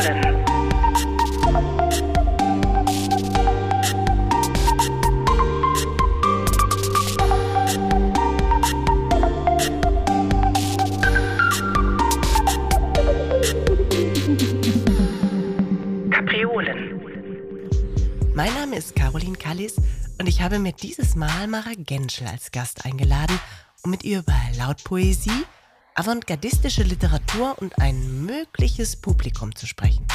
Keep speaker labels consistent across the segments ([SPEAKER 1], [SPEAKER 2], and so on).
[SPEAKER 1] Kapriolen. Kapriolen.
[SPEAKER 2] Mein Name ist Caroline Kallis und ich habe mir dieses Mal Mara Genschel als Gast eingeladen, um mit ihr über Lautpoesie, avantgardistische Literatur und ein mögliches Publikum zu sprechen.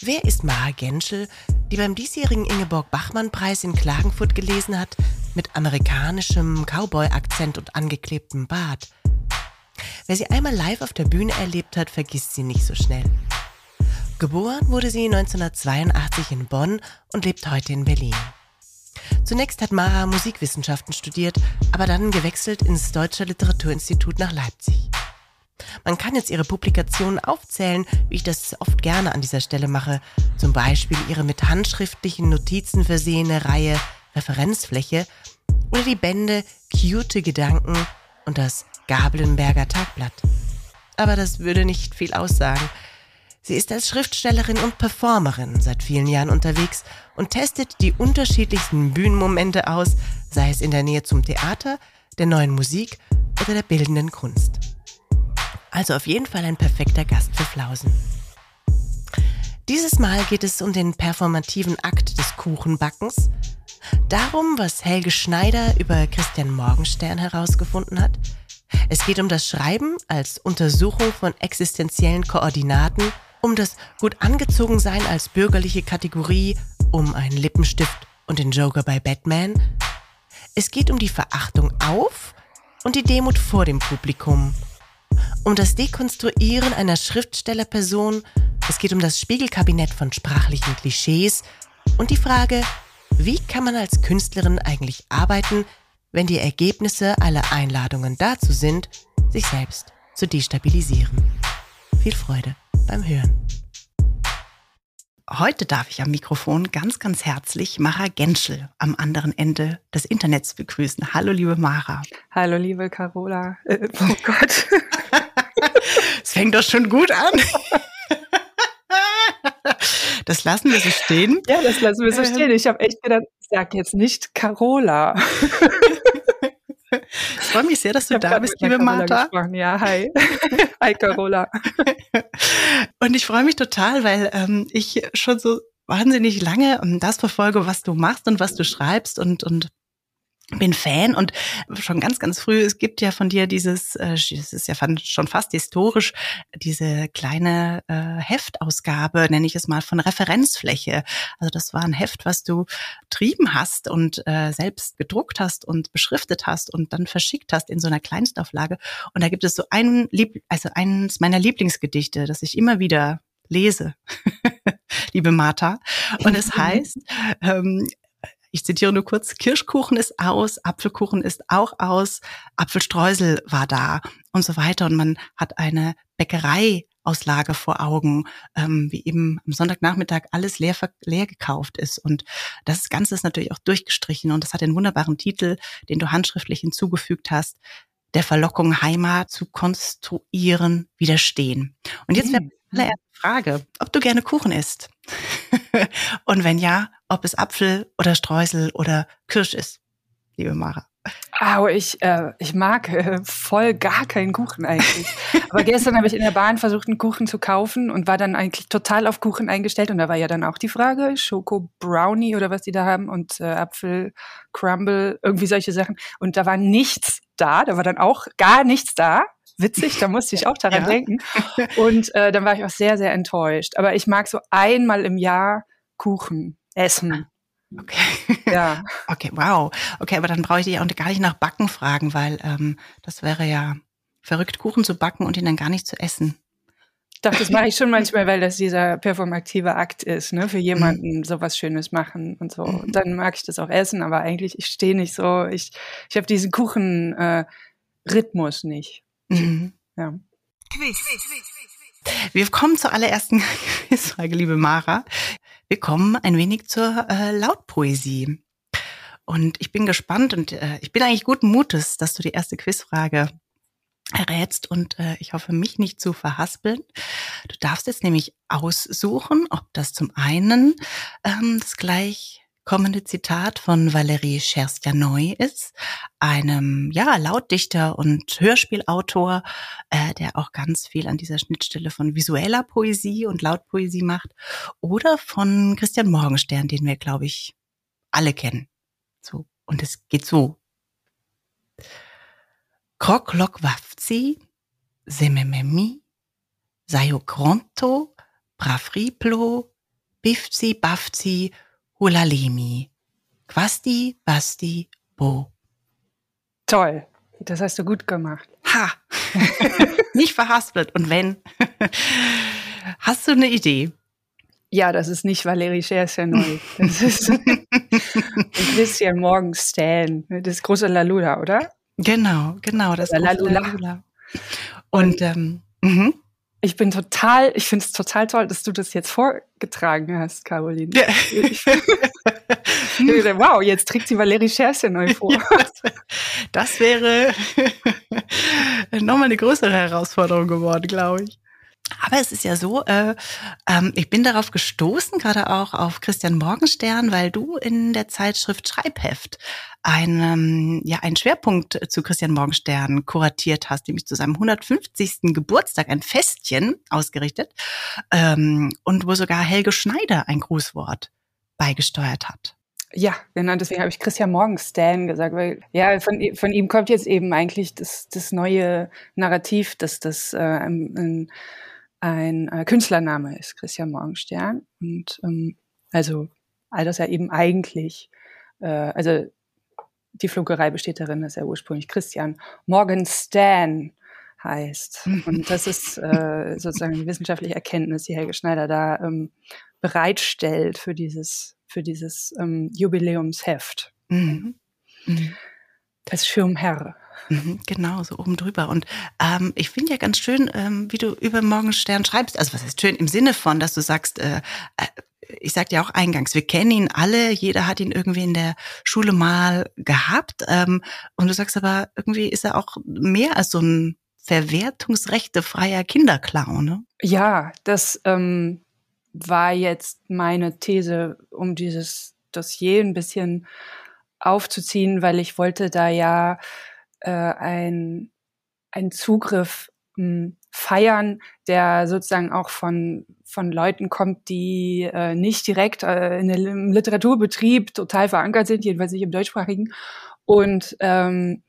[SPEAKER 2] Wer ist Mara Genschel, die beim diesjährigen Ingeborg-Bachmann-Preis in Klagenfurt gelesen hat, mit amerikanischem Cowboy-Akzent und angeklebtem Bart? Wer sie einmal live auf der Bühne erlebt hat, vergisst sie nicht so schnell. Geboren wurde sie 1982 in Bonn und lebt heute in Berlin. Zunächst hat Mara Musikwissenschaften studiert, aber dann gewechselt ins Deutsche Literaturinstitut nach Leipzig. Man kann jetzt ihre Publikationen aufzählen, wie ich das oft gerne an dieser Stelle mache. Zum Beispiel ihre mit handschriftlichen Notizen versehene Reihe Referenzfläche oder die Bände Cute Gedanken und das Gabelenberger Tagblatt. Aber das würde nicht viel aussagen. Sie ist als Schriftstellerin und Performerin seit vielen Jahren unterwegs und testet die unterschiedlichsten Bühnenmomente aus, sei es in der Nähe zum Theater, der neuen Musik oder der bildenden Kunst. Also auf jeden Fall ein perfekter Gast für Flausen. Dieses Mal geht es um den performativen Akt des Kuchenbackens, darum, was Helge Schneider über Christian Morgenstern herausgefunden hat. Es geht um das Schreiben als Untersuchung von existenziellen Koordinaten um das gut angezogen sein als bürgerliche Kategorie, um einen Lippenstift und den Joker bei Batman. Es geht um die Verachtung auf und die Demut vor dem Publikum. Um das Dekonstruieren einer Schriftstellerperson. Es geht um das Spiegelkabinett von sprachlichen Klischees und die Frage, wie kann man als Künstlerin eigentlich arbeiten, wenn die Ergebnisse aller Einladungen dazu sind, sich selbst zu destabilisieren. Viel Freude beim Hören. Heute darf ich am Mikrofon ganz, ganz herzlich Mara Genschel am anderen Ende des Internets begrüßen. Hallo, liebe Mara.
[SPEAKER 3] Hallo, liebe Carola. Äh, oh Gott.
[SPEAKER 2] Es fängt doch schon gut an. Das lassen wir so stehen.
[SPEAKER 3] Ja, das lassen wir so ähm. stehen. Ich habe echt gedacht, sag jetzt nicht Carola.
[SPEAKER 2] Ich freue mich sehr, dass du da bist, liebe Martha.
[SPEAKER 3] Gesprochen. Ja, hi. hi, Carola.
[SPEAKER 2] Und ich freue mich total, weil ähm, ich schon so wahnsinnig lange ähm, das verfolge, was du machst und was du schreibst und, und bin Fan und schon ganz, ganz früh, es gibt ja von dir dieses, äh, es ist ja schon fast historisch, diese kleine äh, Heftausgabe, nenne ich es mal, von Referenzfläche. Also das war ein Heft, was du betrieben hast und äh, selbst gedruckt hast und beschriftet hast und dann verschickt hast in so einer Kleinstauflage. Und da gibt es so einen, Lieb also eines meiner Lieblingsgedichte, das ich immer wieder lese, liebe Martha. Und es heißt, ähm, ich zitiere nur kurz, Kirschkuchen ist aus, Apfelkuchen ist auch aus, Apfelstreusel war da und so weiter. Und man hat eine Bäckereiauslage vor Augen, ähm, wie eben am Sonntagnachmittag alles leer, leer gekauft ist. Und das Ganze ist natürlich auch durchgestrichen und das hat den wunderbaren Titel, den du handschriftlich hinzugefügt hast, der Verlockung Heimat zu konstruieren, widerstehen. Und jetzt wäre allererste Frage, ob du gerne Kuchen isst. Und wenn ja, ob es Apfel oder Streusel oder Kirsch ist, liebe Mara.
[SPEAKER 3] Au, ich, äh, ich mag äh, voll gar keinen Kuchen eigentlich. Aber gestern habe ich in der Bahn versucht, einen Kuchen zu kaufen und war dann eigentlich total auf Kuchen eingestellt. Und da war ja dann auch die Frage, Schoko Brownie oder was die da haben und äh, Apfel Crumble, irgendwie solche Sachen. Und da war nichts da, da war dann auch gar nichts da witzig, da musste ich auch daran ja. denken. Und äh, dann war ich auch sehr, sehr enttäuscht. Aber ich mag so einmal im Jahr Kuchen essen.
[SPEAKER 2] Okay. Ja. Okay, wow. Okay, aber dann brauche ich dich auch gar nicht nach Backen fragen, weil ähm, das wäre ja verrückt, Kuchen zu backen und ihn dann gar nicht zu essen.
[SPEAKER 3] Doch, das mache ich schon manchmal, weil das dieser performative Akt ist, ne? Für jemanden mhm. sowas Schönes machen und so. Und dann mag ich das auch essen, aber eigentlich, ich stehe nicht so, ich, ich habe diesen Kuchen-Rhythmus äh, nicht. Mhm. Ja. Quiz.
[SPEAKER 2] Wir kommen zur allerersten Quizfrage, liebe Mara. Wir kommen ein wenig zur äh, Lautpoesie. Und ich bin gespannt und äh, ich bin eigentlich guten Mutes, dass du die erste Quizfrage errätst und äh, ich hoffe, mich nicht zu verhaspeln. Du darfst jetzt nämlich aussuchen, ob das zum einen ähm, das gleich kommende Zitat von Valerie Scherstjanoy ist, einem ja Lautdichter und Hörspielautor, äh, der auch ganz viel an dieser Schnittstelle von visueller Poesie und Lautpoesie macht, oder von Christian Morgenstern, den wir glaube ich alle kennen. So und es geht so: Krok lok wafzi, semememi, sayokronto, brafriplo, bifzi bafzi, hulalemi, quasti basti bo.
[SPEAKER 3] Toll. Das hast du gut gemacht.
[SPEAKER 2] Ha! Nicht verhaspelt. Und wenn? Hast du eine Idee?
[SPEAKER 3] Ja, das ist nicht Valerie Schersenol. Das ist Christian Morgenstern. Das große Lalula, oder?
[SPEAKER 2] Genau, genau. Das große
[SPEAKER 3] Lalula.
[SPEAKER 2] Lalula. Und ähm, mhm.
[SPEAKER 3] Ich bin total, ich finde es total toll, dass du das jetzt vorgetragen hast, Caroline.
[SPEAKER 2] Ja.
[SPEAKER 3] Ich, wow, jetzt trägt sie Valerie Schersenol vor.
[SPEAKER 2] das wäre nochmal eine größere Herausforderung geworden, glaube ich. Aber es ist ja so, äh, ähm, ich bin darauf gestoßen, gerade auch auf Christian Morgenstern, weil du in der Zeitschrift Schreibheft einen, ja, einen Schwerpunkt zu Christian Morgenstern kuratiert hast, nämlich zu seinem 150. Geburtstag ein Festchen ausgerichtet ähm, und wo sogar Helge Schneider ein Grußwort beigesteuert hat.
[SPEAKER 3] Ja, genau, deswegen habe ich Christian Morgenstern gesagt, weil ja, von, von ihm kommt jetzt eben eigentlich das, das neue Narrativ, dass das äh, ein, ein, ein äh, Künstlername ist, Christian Morgenstern. Und ähm, also all das ja eben eigentlich, äh, also die Fluggerei besteht darin, dass er ursprünglich Christian Morgenstern heißt. Und das ist äh, sozusagen die wissenschaftliche Erkenntnis, die Helge Schneider da ähm, bereitstellt für dieses, für dieses ähm, Jubiläumsheft.
[SPEAKER 2] Mhm. Mhm.
[SPEAKER 3] Als Schirmherr.
[SPEAKER 2] Mhm, Genau, so oben drüber. Und ähm, ich finde ja ganz schön, ähm, wie du über Morgenstern schreibst. Also was ist schön im Sinne von, dass du sagst, äh, äh, ich sagte ja auch eingangs, wir kennen ihn alle, jeder hat ihn irgendwie in der Schule mal gehabt. Ähm, und du sagst aber, irgendwie ist er auch mehr als so ein verwertungsrechtefreier Kinderclown. Ne?
[SPEAKER 3] Ja, das ähm, war jetzt meine These, um dieses Dossier ein bisschen aufzuziehen, weil ich wollte da ja äh, ein, ein Zugriff mh, feiern, der sozusagen auch von, von Leuten kommt, die äh, nicht direkt äh, in der, im Literaturbetrieb total verankert sind, jedenfalls nicht im deutschsprachigen. Und ähm,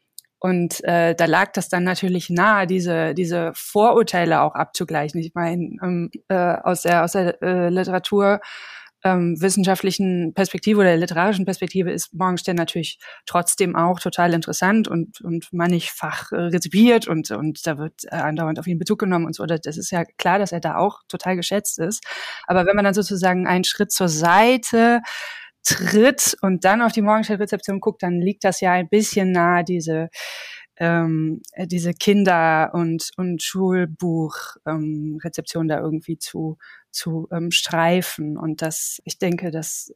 [SPEAKER 3] und äh, da lag das dann natürlich nahe, diese, diese Vorurteile auch abzugleichen. Ich meine, ähm, äh, aus der, aus der äh, Literatur ähm, wissenschaftlichen Perspektive oder literarischen Perspektive ist Morgenstern natürlich trotzdem auch total interessant und, und mannigfach äh, rezipiert und, und da wird äh, andauernd auf ihn Bezug genommen und so. Das ist ja klar, dass er da auch total geschätzt ist. Aber wenn man dann sozusagen einen Schritt zur Seite tritt und dann auf die Morgenstern-Rezeption guckt, dann liegt das ja ein bisschen nahe, diese ähm, äh, diese Kinder- und, und Schulbuch-Rezeption da irgendwie zu, zu ähm, streifen. Und das, ich denke, das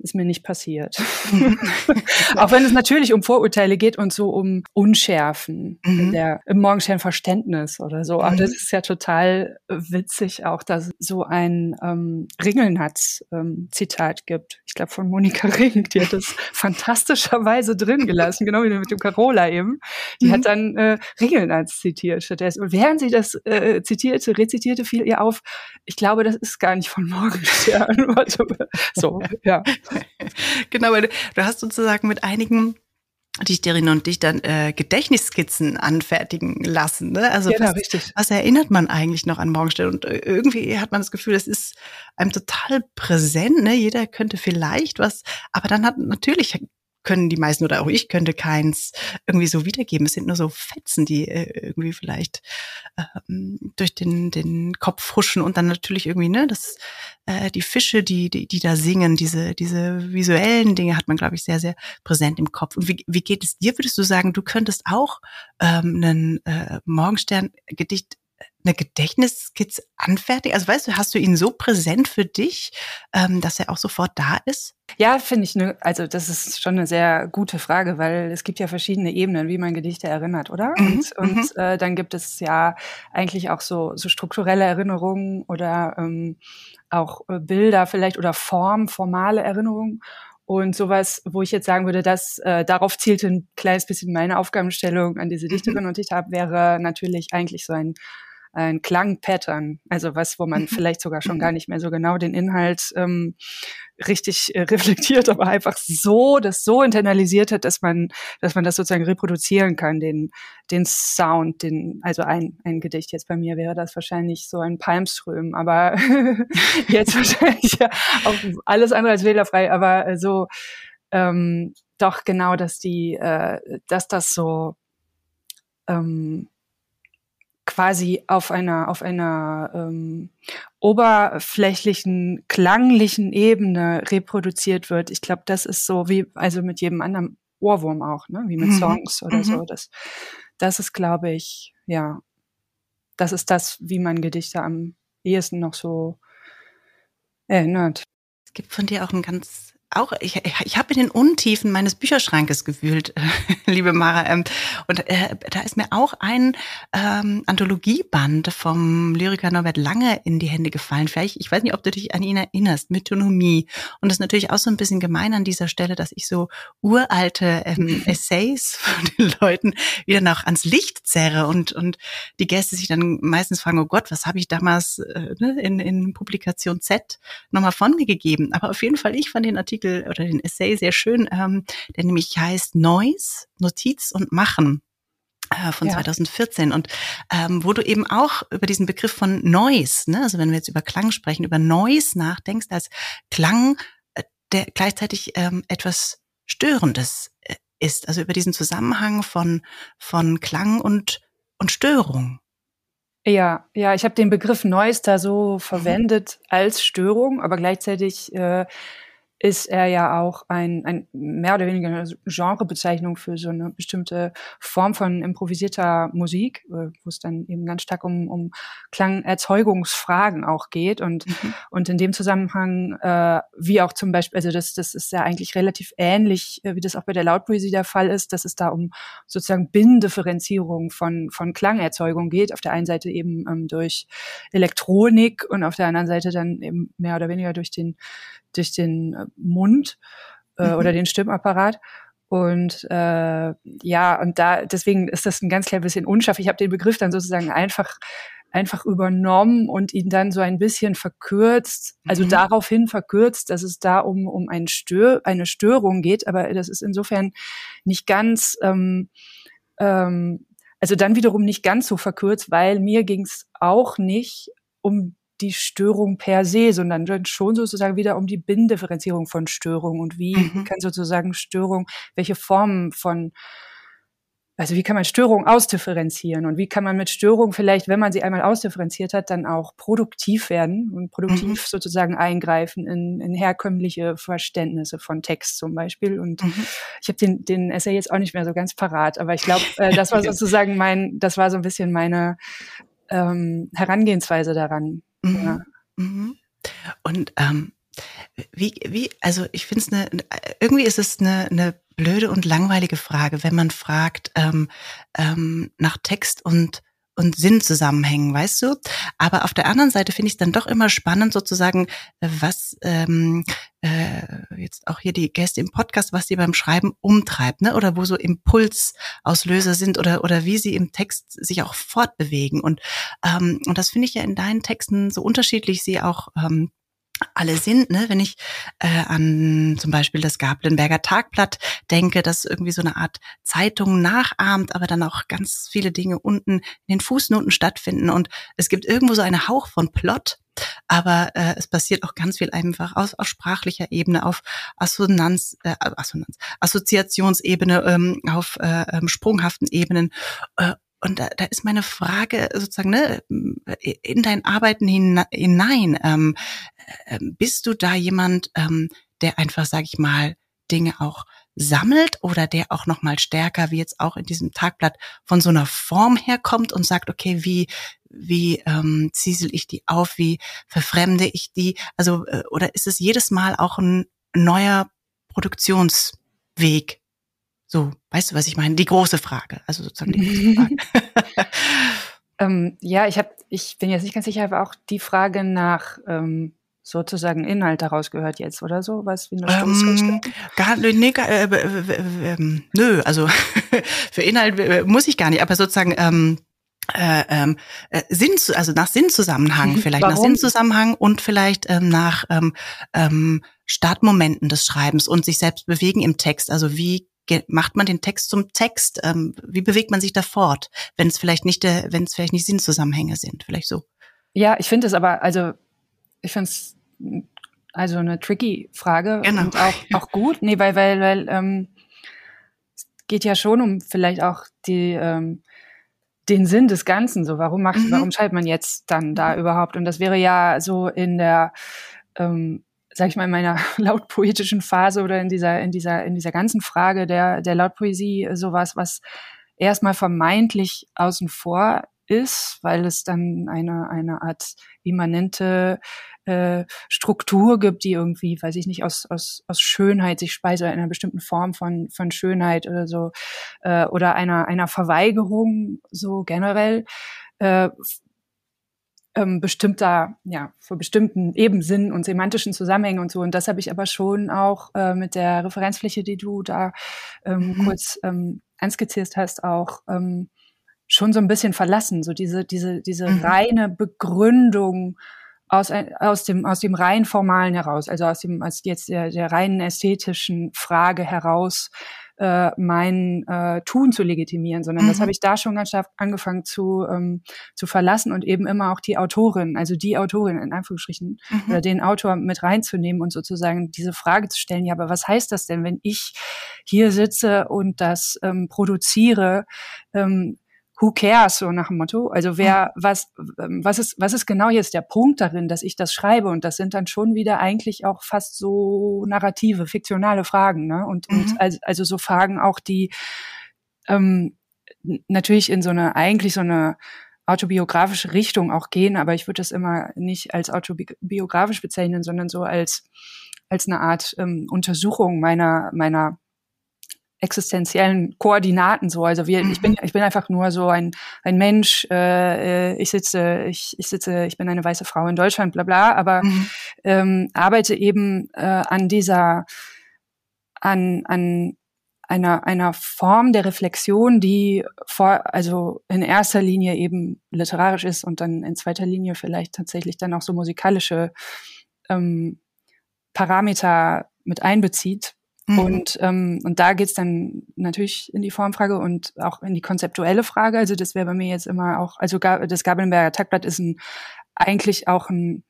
[SPEAKER 3] ist mir nicht passiert. Auch wenn es natürlich um Vorurteile geht und so um Unschärfen
[SPEAKER 2] Mhm.
[SPEAKER 3] der, im Morgenstern-Verständnis oder so. Aber
[SPEAKER 2] Mhm.
[SPEAKER 3] das ist ja total witzig auch, dass es so ein ähm, Ringelnatz-Zitat gibt. Ich glaube von Monika Ring, die hat das fantastischerweise drin gelassen, genau wie mit dem Carola eben. Die
[SPEAKER 2] Mhm.
[SPEAKER 3] hat dann äh, Ringelnatz zitiert stattdessen. Und während sie das äh, zitierte, rezitierte, fiel ihr auf, ich glaube, das ist gar nicht von Morgenstern. So, ja.
[SPEAKER 2] Genau, weil du, du hast sozusagen mit einigen Dichterinnen und Dichtern äh, Gedächtnisskizzen anfertigen lassen. Ne? Also
[SPEAKER 3] Genau,
[SPEAKER 2] was,
[SPEAKER 3] richtig.
[SPEAKER 2] was erinnert man eigentlich noch an Morgenstern? Und äh, irgendwie hat man das Gefühl, es ist einem total präsent. Ne? Jeder könnte vielleicht was, aber dann hat natürlich können die meisten oder auch ich könnte keins irgendwie so wiedergeben. Es sind nur so Fetzen, die äh, irgendwie vielleicht ähm, durch den, den Kopf huschen und dann natürlich irgendwie, ne, das, äh, die Fische, die, die, die da singen, diese, diese visuellen Dinge hat man, glaube ich, sehr, sehr präsent im Kopf. Und wie, wie geht es dir? Würdest du sagen, du könntest auch ähm, einen äh, Morgenstern-Gedicht eine Gedächtniskizze anfertigen? Also weißt du, hast du ihn so präsent für dich, ähm, dass er auch sofort da ist?
[SPEAKER 3] Ja, finde ich, ne, also das ist schon eine sehr gute Frage, weil es gibt ja verschiedene Ebenen, wie man Gedichte erinnert, oder? Mhm, und und mhm. äh, dann gibt es ja eigentlich auch so, so strukturelle Erinnerungen oder ähm, auch äh, Bilder vielleicht oder Form, formale Erinnerungen. Und sowas, wo ich jetzt sagen würde, dass äh, darauf zielte ein kleines bisschen meine Aufgabenstellung an diese mhm. Dichterin und ich habe, wäre natürlich eigentlich so ein ein Klangpattern, also was, wo man vielleicht sogar schon gar nicht mehr so genau den Inhalt ähm, richtig äh, reflektiert, aber einfach so, das so internalisiert hat, dass man, dass man das sozusagen reproduzieren kann, den, den Sound, den, also ein, ein Gedicht. Jetzt bei mir wäre das wahrscheinlich so ein Palmström, aber jetzt wahrscheinlich ja auch alles andere als wählerfrei, aber so, ähm, doch genau, dass die, äh, dass das so ähm, quasi auf einer auf einer ähm, oberflächlichen klanglichen Ebene reproduziert wird. Ich glaube, das ist so wie also mit jedem anderen Ohrwurm auch, ne, wie mit mhm. Songs oder mhm. so. Das das ist, glaube ich, ja, das ist das, wie man Gedichte am ehesten noch so erinnert.
[SPEAKER 2] Es gibt von dir auch ein ganz auch, ich, ich habe in den Untiefen meines Bücherschrankes gewühlt, liebe Mara. Ähm, und äh, da ist mir auch ein ähm, Anthologieband vom Lyriker Norbert Lange in die Hände gefallen. Vielleicht, ich weiß nicht, ob du dich an ihn erinnerst, Mythonomie. Und das ist natürlich auch so ein bisschen gemein an dieser Stelle, dass ich so uralte ähm, Essays von den Leuten wieder noch ans Licht zerre und, und die Gäste sich dann meistens fragen, oh Gott, was habe ich damals äh, ne, in, in Publikation Z nochmal von mir gegeben? Aber auf jeden Fall, ich fand den Artikel Artikel oder den Essay sehr schön, ähm, der nämlich heißt Noise, Notiz und Machen äh, von ja. 2014 und ähm, wo du eben auch über diesen Begriff von Noise, ne, also wenn wir jetzt über Klang sprechen, über Noise nachdenkst als Klang, äh, der gleichzeitig ähm, etwas Störendes äh, ist, also über diesen Zusammenhang von von Klang und und Störung.
[SPEAKER 3] Ja, ja, ich habe den Begriff Noise da so mhm. verwendet mhm. als Störung, aber gleichzeitig äh, ist er ja auch ein, ein mehr oder weniger eine Genrebezeichnung für so eine bestimmte Form von improvisierter Musik, äh, wo es dann eben ganz stark um, um Klangerzeugungsfragen auch geht. Und, mhm. und in dem Zusammenhang, äh, wie auch zum Beispiel, also das, das ist ja eigentlich relativ ähnlich, äh, wie das auch bei der Lautpoesie der Fall ist, dass es da um sozusagen Bindifferenzierung von, von Klangerzeugung geht. Auf der einen Seite eben ähm, durch Elektronik und auf der anderen Seite dann eben mehr oder weniger durch den durch den äh, Mund äh, mhm. oder den Stimmapparat. Und äh, ja, und da deswegen ist das ein ganz klein bisschen unscharf. Ich habe den Begriff dann sozusagen einfach einfach übernommen und ihn dann so ein bisschen verkürzt, also mhm. daraufhin verkürzt, dass es da um, um ein Stör, eine Störung geht, aber das ist insofern nicht ganz, ähm, ähm, also dann wiederum nicht ganz so verkürzt, weil mir ging es auch nicht um die Störung per se, sondern schon sozusagen wieder um die Binnendifferenzierung von Störung und wie mhm. kann sozusagen Störung, welche Formen von also wie kann man Störung ausdifferenzieren und wie kann man mit Störung vielleicht, wenn man sie einmal ausdifferenziert hat, dann auch produktiv werden und produktiv mhm. sozusagen eingreifen in, in herkömmliche Verständnisse von Text zum Beispiel. Und mhm. ich habe den, den Essay jetzt auch nicht mehr so ganz parat, aber ich glaube, äh, das war sozusagen mein, das war so ein bisschen meine ähm, Herangehensweise daran. Mhm.
[SPEAKER 2] Mhm. Und ähm, wie, wie, also ich finde es eine, irgendwie ist es eine, eine blöde und langweilige Frage, wenn man fragt ähm, ähm, nach Text und und Sinnzusammenhängen, weißt du? Aber auf der anderen Seite finde ich es dann doch immer spannend, sozusagen, was ähm, äh, jetzt auch hier die Gäste im Podcast, was sie beim Schreiben umtreibt, ne? Oder wo so Impulsauslöser sind oder oder wie sie im Text sich auch fortbewegen. Und ähm, und das finde ich ja in deinen Texten so unterschiedlich, sie auch ähm, alle sind, ne? wenn ich äh, an zum Beispiel das Gablenberger Tagblatt denke, das irgendwie so eine Art Zeitung nachahmt, aber dann auch ganz viele Dinge unten in den Fußnoten stattfinden und es gibt irgendwo so einen Hauch von Plot, aber äh, es passiert auch ganz viel einfach aus, auf sprachlicher Ebene, auf Assonanz, äh, Assonanz, Assoziationsebene, ähm, auf äh, ähm, sprunghaften Ebenen. Äh, und da, da ist meine Frage sozusagen ne, in dein Arbeiten hinein. Ähm, äh, bist du da jemand, ähm, der einfach, sag ich mal, Dinge auch sammelt oder der auch noch mal stärker, wie jetzt auch in diesem Tagblatt, von so einer Form herkommt und sagt, okay, wie wie ähm, ziesel ich die auf, wie verfremde ich die? Also, äh, oder ist es jedes Mal auch ein neuer Produktionsweg? So, weißt du, was ich meine? Die große Frage. Also sozusagen die große
[SPEAKER 3] Frage. ähm, ja, ich habe, ich bin jetzt nicht ganz sicher, aber auch die Frage nach ähm, sozusagen Inhalt daraus gehört jetzt oder so, was wie eine ähm,
[SPEAKER 2] gar, nee, äh, äh, äh, nö, also für Inhalt muss ich gar nicht, aber sozusagen ähm, äh, ähm, äh, Sinn, also nach Sinnzusammenhang mhm. vielleicht, Warum? nach Sinnzusammenhang und vielleicht ähm, nach ähm, ähm, Startmomenten des Schreibens und sich selbst bewegen im Text. Also wie macht man den Text zum Text? Ähm, wie bewegt man sich da fort, wenn es vielleicht nicht wenn es vielleicht nicht Sinnzusammenhänge sind, vielleicht so?
[SPEAKER 3] Ja, ich finde es aber, also ich finde es also eine tricky Frage genau. und auch, auch gut. Nee, weil, weil, weil ähm, es geht ja schon um vielleicht auch die ähm, den Sinn des Ganzen. So, warum macht, mhm. warum schreibt man jetzt dann da mhm. überhaupt? Und das wäre ja so in der ähm, sag ich mal, in meiner lautpoetischen Phase oder in dieser, in dieser, in dieser ganzen Frage der, der Lautpoesie sowas, was erstmal vermeintlich außen vor ist, weil es dann eine, eine Art immanente äh, Struktur gibt, die irgendwie, weiß ich nicht, aus, aus, aus Schönheit sich speist oder einer bestimmten Form von, von Schönheit oder so, äh, oder einer, einer Verweigerung so generell. Äh, ähm, bestimmter, ja, für bestimmten Ebensinn und semantischen Zusammenhängen und so. Und das habe ich aber schon auch äh, mit der Referenzfläche, die du da ähm, mhm. kurz ähm, anskizziert hast, auch ähm, schon so ein bisschen verlassen. So diese, diese, diese mhm. reine Begründung aus, aus dem, aus dem rein formalen heraus, also aus dem, aus jetzt der, der reinen ästhetischen Frage heraus, äh, mein äh, Tun zu legitimieren, sondern mhm. das habe ich da schon ganz stark angefangen zu, ähm, zu verlassen und eben immer auch die Autorin, also die Autorin in Anführungsstrichen, mhm. oder den Autor mit reinzunehmen und sozusagen diese Frage zu stellen, ja, aber was heißt das denn, wenn ich hier sitze und das ähm, produziere, ähm, who cares, so nach dem Motto. Also wer, was, ähm, was ist, was ist genau jetzt der Punkt darin, dass ich das schreibe? Und das sind dann schon wieder eigentlich auch fast so narrative, fiktionale Fragen, ne? Und, mhm. und also, also so Fragen auch, die ähm, natürlich in so eine, eigentlich so eine autobiografische Richtung auch gehen, aber ich würde das immer nicht als autobiografisch bezeichnen, sondern so als als eine Art ähm, Untersuchung meiner meiner existenziellen Koordinaten so. Also wir, ich bin, mhm. ich bin einfach nur so ein, ein Mensch, äh, ich sitze, ich, ich sitze, ich bin eine weiße Frau in Deutschland, bla bla, aber mhm. ähm, arbeite eben äh, an dieser, an, an einer, einer Form der Reflexion, die vor, also in erster Linie eben literarisch ist und dann in zweiter Linie vielleicht tatsächlich dann auch so musikalische ähm, Parameter mit einbezieht. Mhm. Und, ähm, und da geht's dann natürlich in die Formfrage und auch in die konzeptuelle Frage. Also das wäre bei mir jetzt immer auch, also das Gabelberger Tagblatt ist ein eigentlich auch ein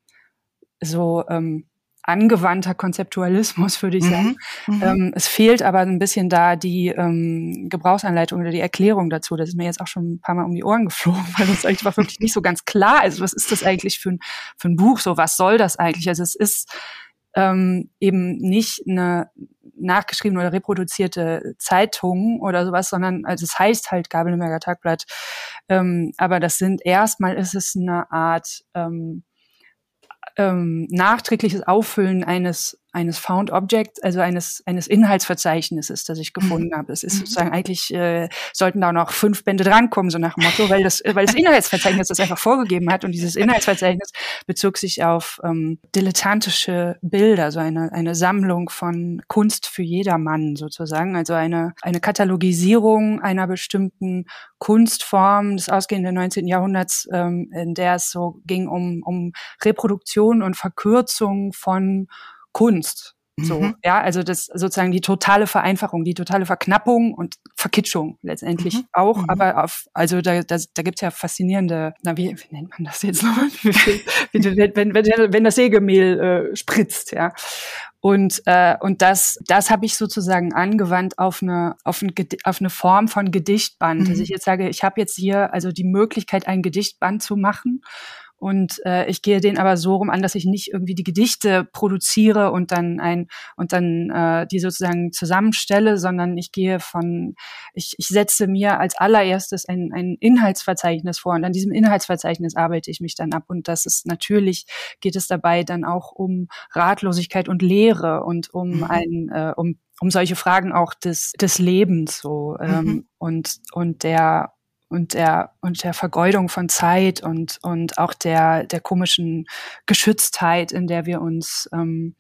[SPEAKER 3] so ähm, angewandter Konzeptualismus, würde ich sagen. Mhm. Mhm. Ähm, es fehlt aber ein bisschen da die ähm, Gebrauchsanleitung oder die Erklärung dazu. Das ist mir jetzt auch schon ein paar Mal um die Ohren geflogen, weil das eigentlich war wirklich nicht so ganz klar. Also was ist das eigentlich für ein, für ein Buch? So, was soll das eigentlich? Also es ist ähm, eben nicht eine nachgeschriebene oder reproduzierte Zeitung oder sowas, sondern also es heißt halt Gabelberger Tagblatt. Ähm, aber das sind erstmal ist es eine Art ähm, ähm, nachträgliches Auffüllen eines eines Found Object, also eines eines Inhaltsverzeichnisses, das ich gefunden mhm. habe. Es ist mhm. sozusagen eigentlich äh, sollten da noch fünf Bände drankommen, so nach dem Motto, weil das weil das Inhaltsverzeichnis das einfach vorgegeben hat und dieses Inhaltsverzeichnis bezog sich auf ähm, dilettantische Bilder, so eine eine Sammlung von Kunst für jedermann sozusagen, also eine eine Katalogisierung einer bestimmten Kunstform des ausgehenden 19. Jahrhunderts, ähm, in der es so ging um um Reproduktion und Verkürzung von Kunst. So, mhm. ja, also das sozusagen die totale Vereinfachung, die totale Verknappung und Verkitschung letztendlich mhm. auch, mhm. aber auf, also da, da, da gibt's ja faszinierende, na wie, wie nennt man das jetzt nochmal? wenn, wenn, wenn das Sägemehl äh, spritzt, ja. Und, äh, und das, das habe ich sozusagen angewandt auf eine, auf, ein, auf eine Form von Gedichtband. Mhm. Also ich jetzt sage, ich habe jetzt hier also die Möglichkeit, ein Gedichtband zu machen Und äh, ich gehe den aber so rum an, dass ich nicht irgendwie die Gedichte produziere und dann ein und dann äh, die sozusagen zusammenstelle, sondern ich gehe von, ich, ich setze mir als allererstes ein, ein Inhaltsverzeichnis vor und an diesem Inhaltsverzeichnis arbeite ich mich dann ab. Und das ist natürlich, geht es dabei dann auch um Ratlosigkeit und Lehre und um mhm. ein, äh, um um solche Fragen auch des, des Lebens so ähm, mhm. und und der und der und der Vergeudung von Zeit und und auch der der komischen Geschütztheit, in der wir uns ähm,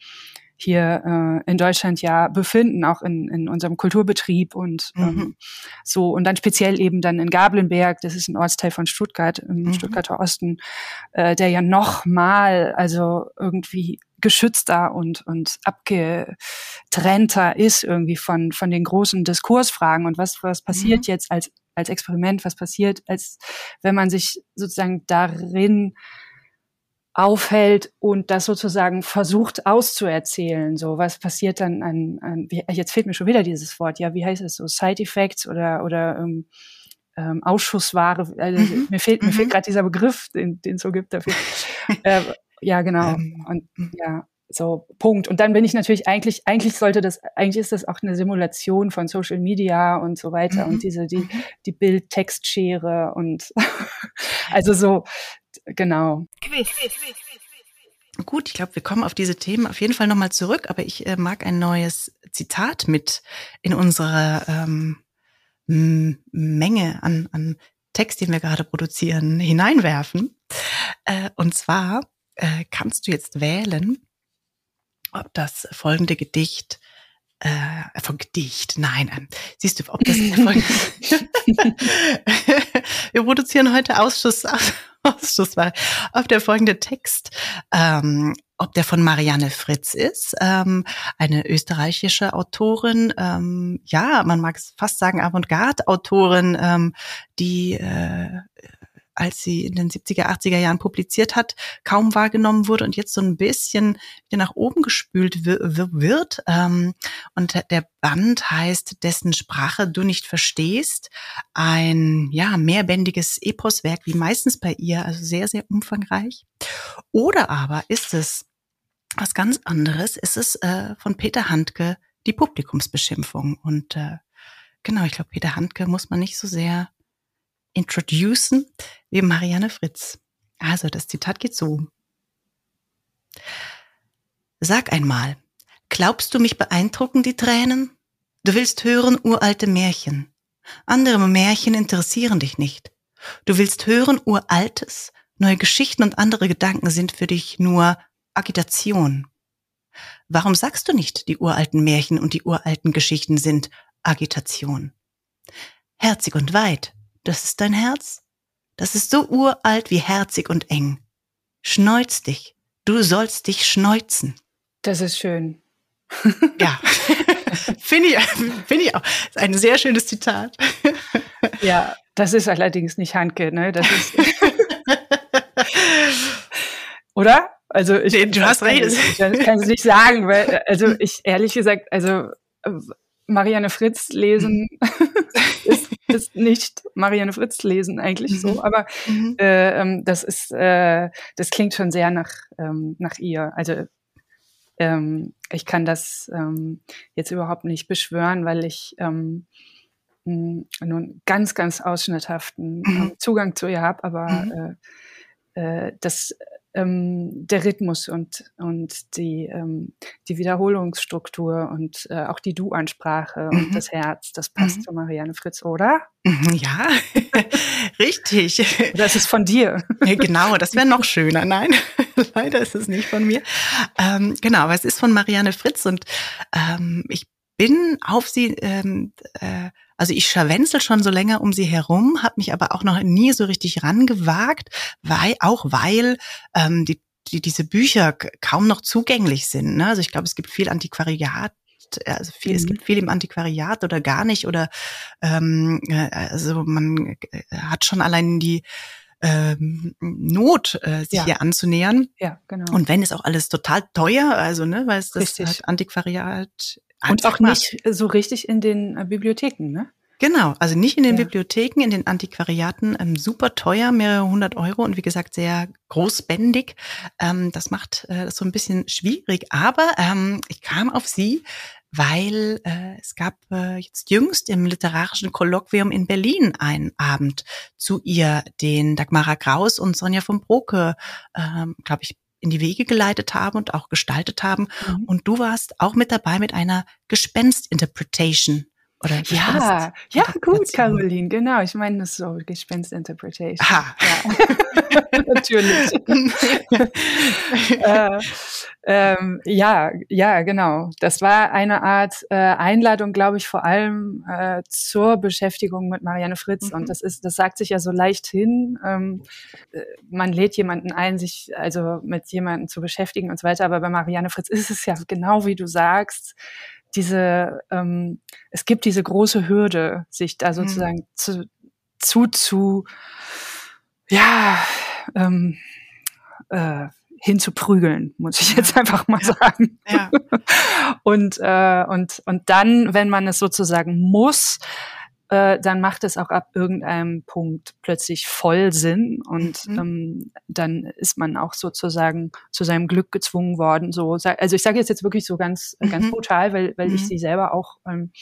[SPEAKER 3] hier äh, in Deutschland ja befinden, auch in, in unserem Kulturbetrieb und ähm, mhm. so und dann speziell eben dann in Gablenberg, das ist ein Ortsteil von Stuttgart im mhm. Stuttgarter Osten, äh, der ja noch mal also irgendwie geschützter und, und abgetrennter ist irgendwie von, von den großen Diskursfragen und was, was passiert mhm. jetzt als, als Experiment, was passiert, als wenn man sich sozusagen darin aufhält und das sozusagen versucht auszuerzählen. So, was passiert dann an, an wie, jetzt fehlt mir schon wieder dieses Wort, ja, wie heißt es so, Side Effects oder, oder ähm, ähm, Ausschussware, also mhm. mir fehlt, mir fehlt mhm. gerade dieser Begriff, den, den es so gibt dafür. äh, ja, genau. Ähm, und mhm. ja, so Punkt. Und dann bin ich natürlich eigentlich, eigentlich sollte das, eigentlich ist das auch eine Simulation von Social Media und so weiter mhm. und diese die mhm. die Bild-Text-Schere und also so genau.
[SPEAKER 2] Gut, ich glaube, wir kommen auf diese Themen auf jeden Fall nochmal zurück, aber ich äh, mag ein neues Zitat mit in unsere ähm, Menge an, an Text, den wir gerade produzieren, hineinwerfen. Äh, und zwar äh, kannst du jetzt wählen, ob das folgende Gedicht äh, von Gedicht, nein, ähm, siehst du, ob das folgende wir produzieren heute Ausschuss, Ausschuss war, ob der folgende Text, ähm, ob der von Marianne Fritz ist, ähm, eine österreichische Autorin, ähm, ja, man mag es fast sagen Avantgarde-Autorin, ähm, die äh, als sie in den 70er, 80er Jahren publiziert hat, kaum wahrgenommen wurde und jetzt so ein bisschen wieder nach oben gespült wird. Ähm, und der Band heißt, dessen Sprache du nicht verstehst. Ein, ja, mehrbändiges Eposwerk, wie meistens bei ihr, also sehr, sehr umfangreich. Oder aber ist es was ganz anderes, ist es äh, von Peter Handke, die Publikumsbeschimpfung. Und äh, genau, ich glaube, Peter Handke muss man nicht so sehr introducen wie Marianne Fritz. Also das Zitat geht so. Sag einmal, glaubst du mich beeindrucken die Tränen? Du willst hören uralte Märchen. Andere Märchen interessieren dich nicht. Du willst hören uraltes, neue Geschichten und andere Gedanken sind für dich nur Agitation. Warum sagst du nicht, die uralten Märchen und die uralten Geschichten sind Agitation? Herzig und weit, das ist dein Herz? Das ist so uralt wie herzig und eng. Schneuz dich. Du sollst dich schneuzen.
[SPEAKER 3] Das ist schön.
[SPEAKER 2] Ja. Finde ich, finde ich auch. Das ist ein sehr schönes Zitat.
[SPEAKER 3] Ja, das ist allerdings nicht Handke, ne? Das ist. Oder? Also ich,
[SPEAKER 2] nee, du hast recht.
[SPEAKER 3] Ich kann es nicht sagen, weil also ich ehrlich gesagt, also Marianne Fritz lesen ist, ist, nicht Marianne Fritz lesen eigentlich so, mhm. aber mhm. äh, ähm, das ist, äh, das klingt schon sehr nach, ähm, nach ihr. Also ähm, ich kann das ähm, jetzt überhaupt nicht beschwören, weil ich ähm, nur einen ganz, ganz ausschnitthaften mhm. Ähm, Zugang zu ihr habe, aber mhm. äh, äh, das ähm, der Rhythmus und, und die, ähm, die Wiederholungsstruktur und äh, auch die Du-Ansprache mhm. und das Herz, das passt mhm. zu Marianne Fritz, oder?
[SPEAKER 2] Mhm, ja, richtig.
[SPEAKER 3] Das ist von dir.
[SPEAKER 2] genau, das wäre noch schöner. Nein, leider ist es nicht von mir. Ähm, genau, aber es ist von Marianne Fritz und ähm, ich bin auf sie ähm, äh, also ich scharwenzel schon so länger um sie herum, habe mich aber auch noch nie so richtig rangewagt, weil auch weil ähm, die, die diese Bücher kaum noch zugänglich sind. Ne? Also ich glaube, es gibt viel Antiquariat also viel, mhm. es gibt viel im Antiquariat oder gar nicht oder ähm, äh, also man äh, hat schon allein die ähm, Not, äh, sich ja. hier anzunähern.
[SPEAKER 3] Ja, genau.
[SPEAKER 2] Und wenn ist auch alles total teuer, also ne, weil es das halt Antiquariat
[SPEAKER 3] und auch nicht so richtig in den äh, Bibliotheken, ne?
[SPEAKER 2] Genau, also nicht in den ja. Bibliotheken, in den Antiquariaten, ähm, super teuer, mehrere hundert Euro und wie gesagt sehr großbändig. Ähm, das macht äh, das so ein bisschen schwierig, aber ähm, ich kam auf Sie, weil äh, es gab äh, jetzt jüngst im literarischen Kolloquium in Berlin einen Abend zu ihr, den Dagmara Kraus und Sonja von Broke, ähm, glaube ich, in die Wege geleitet haben und auch gestaltet haben. Mhm. Und du warst auch mit dabei mit einer Gespenst-Interpretation.
[SPEAKER 3] Oder ja, ja, gut, Caroline, genau. Ich meine das so, Gespenst-Interpretation.
[SPEAKER 2] Ha.
[SPEAKER 3] Ja. Natürlich. äh, ähm, ja, ja, genau. Das war eine Art äh, Einladung, glaube ich, vor allem äh, zur Beschäftigung mit Marianne Fritz. Mhm. Und das ist, das sagt sich ja so leicht hin. Ähm, äh, man lädt jemanden ein, sich also mit jemandem zu beschäftigen und so weiter. Aber bei Marianne Fritz ist es ja genau wie du sagst diese, ähm, es gibt diese große Hürde, sich da mhm. sozusagen mhm. zu, zu, zu, ja, ähm, äh, hinzuprügeln, muss ich jetzt einfach mal ja. sagen. Ja. und, äh, und, und dann, wenn man es sozusagen muss, äh, dann macht es auch ab irgendeinem Punkt plötzlich voll Sinn und mhm. ähm, dann ist man auch sozusagen zu seinem Glück gezwungen worden. So, also ich sage jetzt jetzt wirklich so ganz äh, ganz mhm. brutal, weil weil mhm. ich sie selber auch ähm,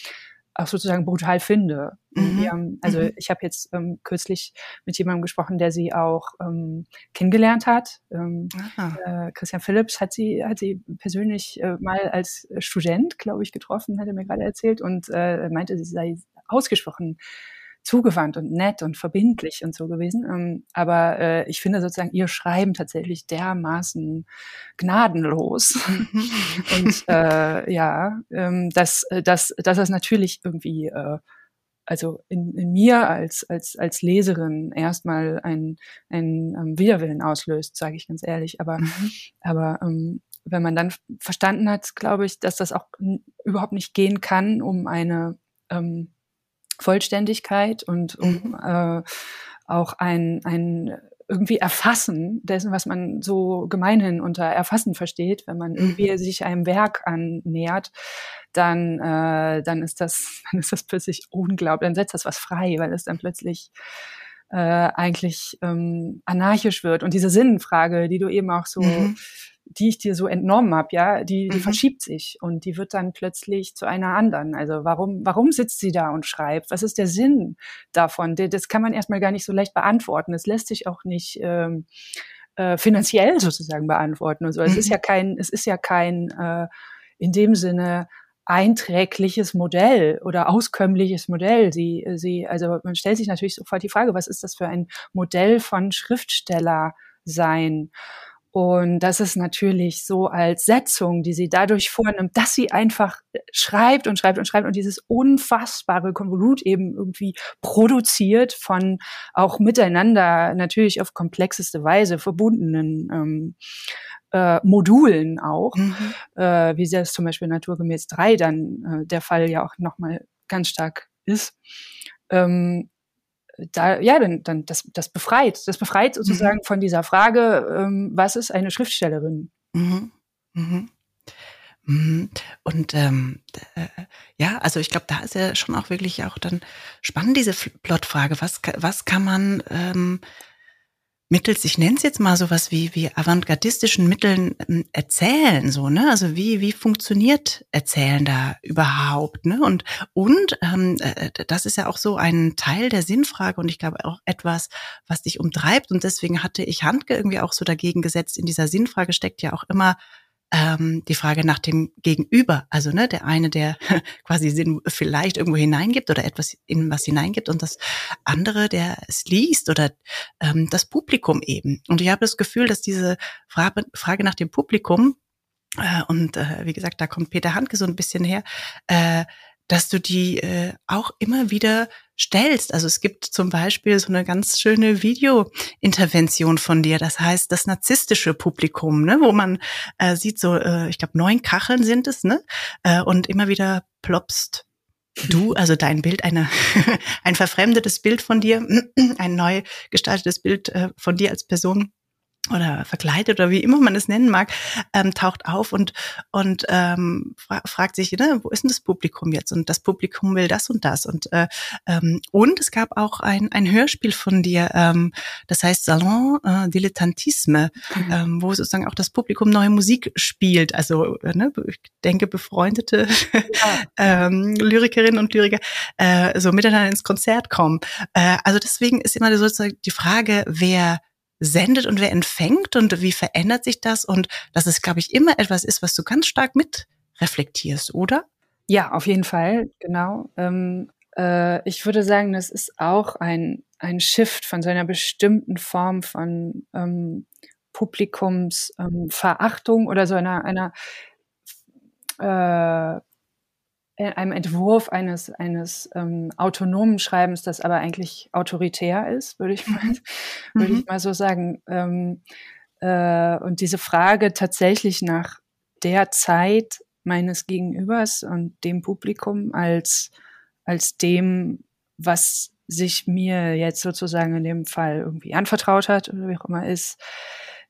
[SPEAKER 3] auch sozusagen brutal finde. Mhm. Haben, also mhm. ich habe jetzt ähm, kürzlich mit jemandem gesprochen, der sie auch ähm, kennengelernt hat. Ähm, äh, Christian Phillips hat sie hat sie persönlich äh, mal als Student, glaube ich, getroffen, hat er mir gerade erzählt und äh, meinte, sie sei ausgesprochen zugewandt und nett und verbindlich und so gewesen. Ähm, aber äh, ich finde sozusagen ihr Schreiben tatsächlich dermaßen gnadenlos. Mhm. und äh, ja, ähm, dass, dass, dass das natürlich irgendwie äh, also in, in mir als, als, als Leserin erstmal ein, ein um, Widerwillen auslöst, sage ich ganz ehrlich. Aber, mhm. aber ähm, wenn man dann verstanden hat, glaube ich, dass das auch überhaupt nicht gehen kann, um eine ähm, Vollständigkeit und um mhm. äh, auch ein, ein irgendwie Erfassen dessen, was man so gemeinhin unter Erfassen versteht, wenn man irgendwie mhm. sich einem Werk annähert, dann, äh, dann ist das, dann ist das plötzlich unglaublich, dann setzt das was frei, weil es dann plötzlich äh, eigentlich ähm, anarchisch wird. Und diese Sinnfrage, die du eben auch so mhm die ich dir so entnommen habe, ja, die, die mhm. verschiebt sich und die wird dann plötzlich zu einer anderen. Also warum, warum sitzt sie da und schreibt? Was ist der Sinn davon? Das kann man erstmal gar nicht so leicht beantworten. Es lässt sich auch nicht ähm, äh, finanziell sozusagen beantworten und so. Es ist mhm. ja kein, es ist ja kein äh, in dem Sinne einträgliches Modell oder auskömmliches Modell. Sie, sie, also man stellt sich natürlich sofort die Frage, was ist das für ein Modell von Schriftsteller sein? Und das ist natürlich so als Setzung, die sie dadurch vornimmt, dass sie einfach schreibt und schreibt und schreibt und dieses unfassbare Konvolut eben irgendwie produziert von auch miteinander natürlich auf komplexeste Weise verbundenen ähm, äh, Modulen auch, mhm. äh, wie das zum Beispiel naturgemäß 3 dann äh, der Fall ja auch nochmal ganz stark ist. Ähm, da, ja, dann, dann das, das befreit. Das befreit sozusagen mhm. von dieser Frage, ähm, was ist eine Schriftstellerin?
[SPEAKER 2] Mhm. Mhm. mhm. Und ähm, äh, ja, also ich glaube, da ist ja schon auch wirklich auch dann spannend diese Plotfrage. Was, was kann man ähm, mittels, ich nenne es jetzt mal sowas wie, wie avantgardistischen Mitteln ähm, erzählen, so, ne? Also wie, wie funktioniert Erzählen da überhaupt, ne? Und, und ähm, äh, das ist ja auch so ein Teil der Sinnfrage und ich glaube auch etwas, was dich umtreibt. Und deswegen hatte ich Handke irgendwie auch so dagegen gesetzt. In dieser Sinnfrage steckt ja auch immer ähm, die Frage nach dem Gegenüber. Also ne, der eine, der quasi Sinn vielleicht irgendwo hineingibt oder etwas in was hineingibt und das andere, der es liest oder ähm, das Publikum eben. Und ich habe das Gefühl, dass diese Frage, Frage nach dem Publikum äh, und äh, wie gesagt, da kommt Peter Handke so ein bisschen her, äh, dass du die äh, auch immer wieder stellst. Also es gibt zum Beispiel so eine ganz schöne Videointervention von dir, das heißt das narzisstische Publikum, ne, wo man äh, sieht so, äh, ich glaube neun Kacheln sind es, ne, äh, und immer wieder plopst du, also dein Bild, eine, ein verfremdetes Bild von dir, ein neu gestaltetes Bild äh, von dir als Person oder verkleidet oder wie immer man es nennen mag, ähm, taucht auf und, und ähm, fra fragt sich, ne, wo ist denn das Publikum jetzt? Und das Publikum will das und das. Und, äh, ähm, und es gab auch ein, ein Hörspiel von dir, ähm, das heißt Salon äh, Dilettantisme, mhm. ähm, wo sozusagen auch das Publikum neue Musik spielt. Also äh, ne, ich denke, befreundete ja. ähm, Lyrikerinnen und Lyriker äh, so miteinander ins Konzert kommen. Äh, also deswegen ist immer sozusagen die Frage, wer sendet und wer empfängt und wie verändert sich das? Und dass es, glaube ich, immer etwas ist, was du ganz stark mit reflektierst, oder?
[SPEAKER 3] Ja, auf jeden Fall, genau. Ähm, äh, ich würde sagen, das ist auch ein, ein Shift von so einer bestimmten Form von ähm, Publikumsverachtung ähm, oder so einer, einer äh, einem Entwurf eines, eines ähm, autonomen Schreibens, das aber eigentlich autoritär ist, würde ich mal, mhm. würde ich mhm. mal so sagen. Ähm, äh, und diese Frage tatsächlich nach der Zeit meines Gegenübers und dem Publikum als, als dem, was sich mir jetzt sozusagen in dem Fall irgendwie anvertraut hat oder wie auch immer ist,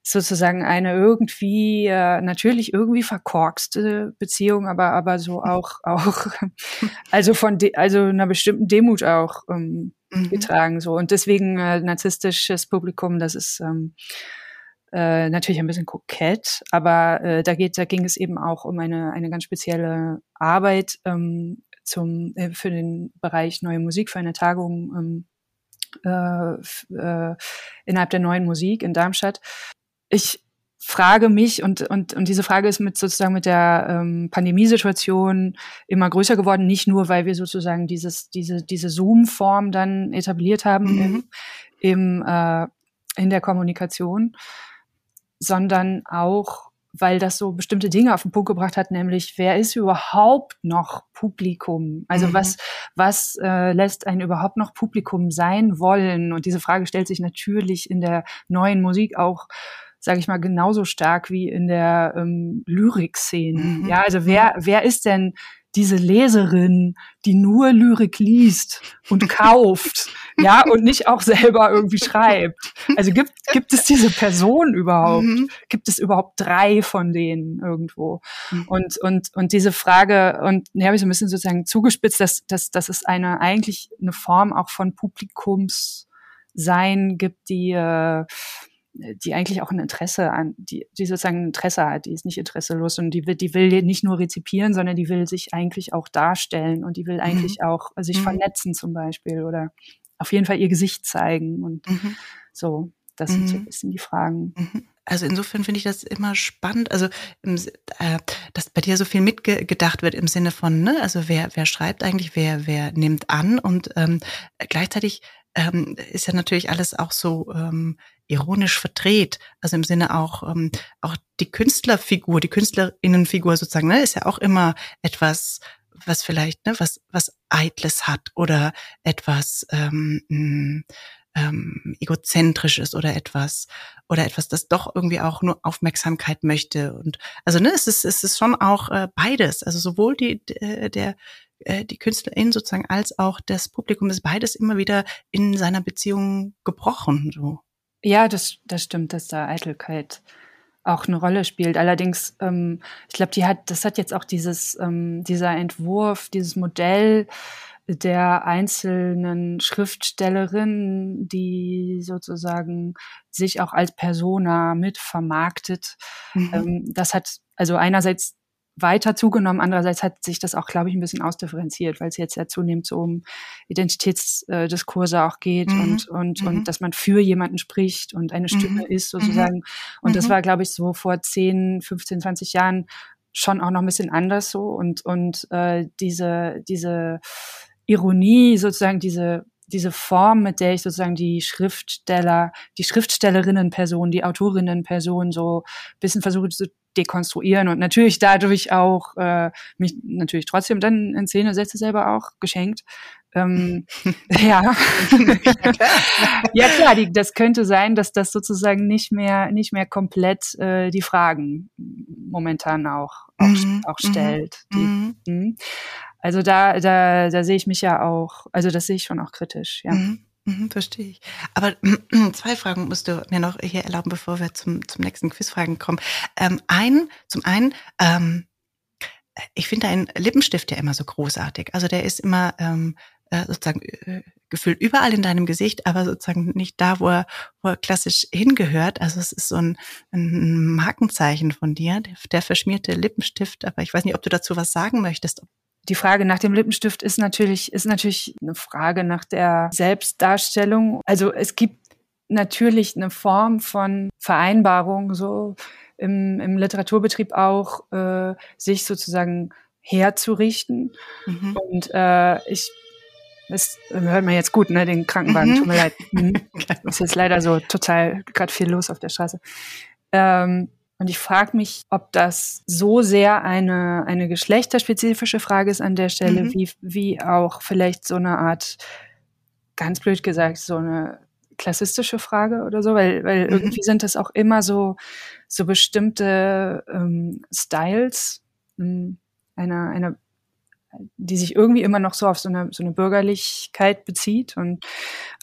[SPEAKER 3] sozusagen eine irgendwie äh, natürlich irgendwie verkorkste Beziehung, aber aber so auch auch also von de, also einer bestimmten Demut auch ähm, mhm. getragen so. Und deswegen äh, narzisstisches Publikum, das ist ähm, äh, natürlich ein bisschen kokett, aber äh, da geht da ging es eben auch um eine eine ganz spezielle Arbeit ähm, zum äh, für den Bereich neue Musik für eine Tagung ähm, äh, äh, innerhalb der neuen Musik in Darmstadt ich frage mich und, und, und diese Frage ist mit sozusagen mit der ähm, Pandemiesituation immer größer geworden, nicht nur, weil wir sozusagen dieses, diese, diese Zoom-Form dann etabliert haben mhm. im, im, äh, in der Kommunikation, sondern auch, weil das so bestimmte Dinge auf den Punkt gebracht hat, nämlich wer ist überhaupt noch Publikum? Also mhm. was, was äh, lässt einen überhaupt noch Publikum sein wollen? Und diese Frage stellt sich natürlich in der neuen Musik auch sage ich mal, genauso stark wie in der ähm, Lyrikszene. Mhm. Ja, also wer, wer ist denn diese Leserin, die nur Lyrik liest und kauft, ja, und nicht auch selber irgendwie schreibt. Also gibt, gibt es diese Person überhaupt? Mhm. Gibt es überhaupt drei von denen irgendwo? Mhm. Und, und, und diese Frage, und ne, habe ich so ein bisschen sozusagen zugespitzt, dass, dass, dass es eine, eigentlich eine Form auch von Publikumssein gibt, die, äh, die eigentlich auch ein Interesse an, die, die sozusagen ein Interesse hat, die ist nicht interesselos und die will, die will nicht nur rezipieren, sondern die will sich eigentlich auch darstellen und die will eigentlich mhm. auch sich mhm. vernetzen zum Beispiel oder auf jeden Fall ihr Gesicht zeigen und mhm. so. Das sind so ein mhm. bisschen die Fragen.
[SPEAKER 2] Mhm. Also insofern finde ich das immer spannend, also im, äh, dass bei dir so viel mitgedacht wird im Sinne von, ne, also wer wer schreibt eigentlich, wer wer nimmt an und ähm, gleichzeitig ähm, ist ja natürlich alles auch so ähm, ironisch verdreht. Also im Sinne auch, ähm, auch die Künstlerfigur, die Künstlerinnenfigur sozusagen, ne, ist ja auch immer etwas, was vielleicht, ne, was, was Eitles hat oder etwas ähm, hm, ähm, egozentrisches oder etwas oder etwas, das doch irgendwie auch nur Aufmerksamkeit möchte und also ne, es ist es ist schon auch äh, beides, also sowohl die der äh, die Künstlerin sozusagen als auch das Publikum ist beides immer wieder in seiner Beziehung gebrochen. So.
[SPEAKER 3] Ja, das, das stimmt, dass da Eitelkeit auch eine Rolle spielt. Allerdings, ähm, ich glaube, die hat, das hat jetzt auch dieses, ähm, dieser Entwurf, dieses Modell der einzelnen Schriftstellerinnen, die sozusagen sich auch als Persona mit vermarktet. Mhm. Ähm, das hat also einerseits weiter zugenommen. Andererseits hat sich das auch, glaube ich, ein bisschen ausdifferenziert, weil es jetzt ja zunehmend so um Identitätsdiskurse auch geht mhm. und, und, mhm. und dass man für jemanden spricht und eine Stimme mhm. ist sozusagen. Mhm. Und das mhm. war, glaube ich, so vor 10, 15, 20 Jahren schon auch noch ein bisschen anders so. Und, und äh, diese, diese Ironie, sozusagen diese diese Form, mit der ich sozusagen die Schriftsteller, die Schriftstellerinnenperson, die Autorinnenperson so ein bisschen versuche zu dekonstruieren und natürlich dadurch auch äh, mich natürlich trotzdem dann in Szene setze selber auch geschenkt. Ähm, ja, ja klar, die, das könnte sein, dass das sozusagen nicht mehr nicht mehr komplett äh, die Fragen momentan auch auch, mhm. auch stellt. Mhm. Die, mhm. Also da, da, da sehe ich mich ja auch, also das sehe ich schon auch kritisch, ja. Mhm.
[SPEAKER 2] Mhm, verstehe ich. Aber zwei Fragen musst du mir noch hier erlauben, bevor wir zum, zum nächsten Quizfragen kommen. Ähm, ein, zum einen, ähm, ich finde einen Lippenstift ja immer so großartig. Also der ist immer ähm, äh, sozusagen äh, gefühlt überall in deinem Gesicht, aber sozusagen nicht da, wo er, wo er klassisch hingehört. Also es ist so ein, ein Markenzeichen von dir, der, der verschmierte Lippenstift. Aber ich weiß nicht, ob du dazu was sagen möchtest.
[SPEAKER 3] Die Frage nach dem Lippenstift ist natürlich, ist natürlich eine Frage nach der Selbstdarstellung. Also es gibt natürlich eine Form von Vereinbarung, so im, im Literaturbetrieb auch, äh, sich sozusagen herzurichten. Mhm. Und äh, ich das hört man jetzt gut, ne? Den Krankenwagen, mhm. tut mir leid. Mhm. ist jetzt leider so total gerade viel los auf der Straße. Ähm, und ich frage mich, ob das so sehr eine, eine geschlechterspezifische Frage ist an der Stelle, mhm. wie, wie auch vielleicht so eine Art, ganz blöd gesagt, so eine klassistische Frage oder so, weil, weil mhm. irgendwie sind das auch immer so, so bestimmte ähm, Styles ähm, einer, einer die sich irgendwie immer noch so auf so eine, so eine Bürgerlichkeit bezieht und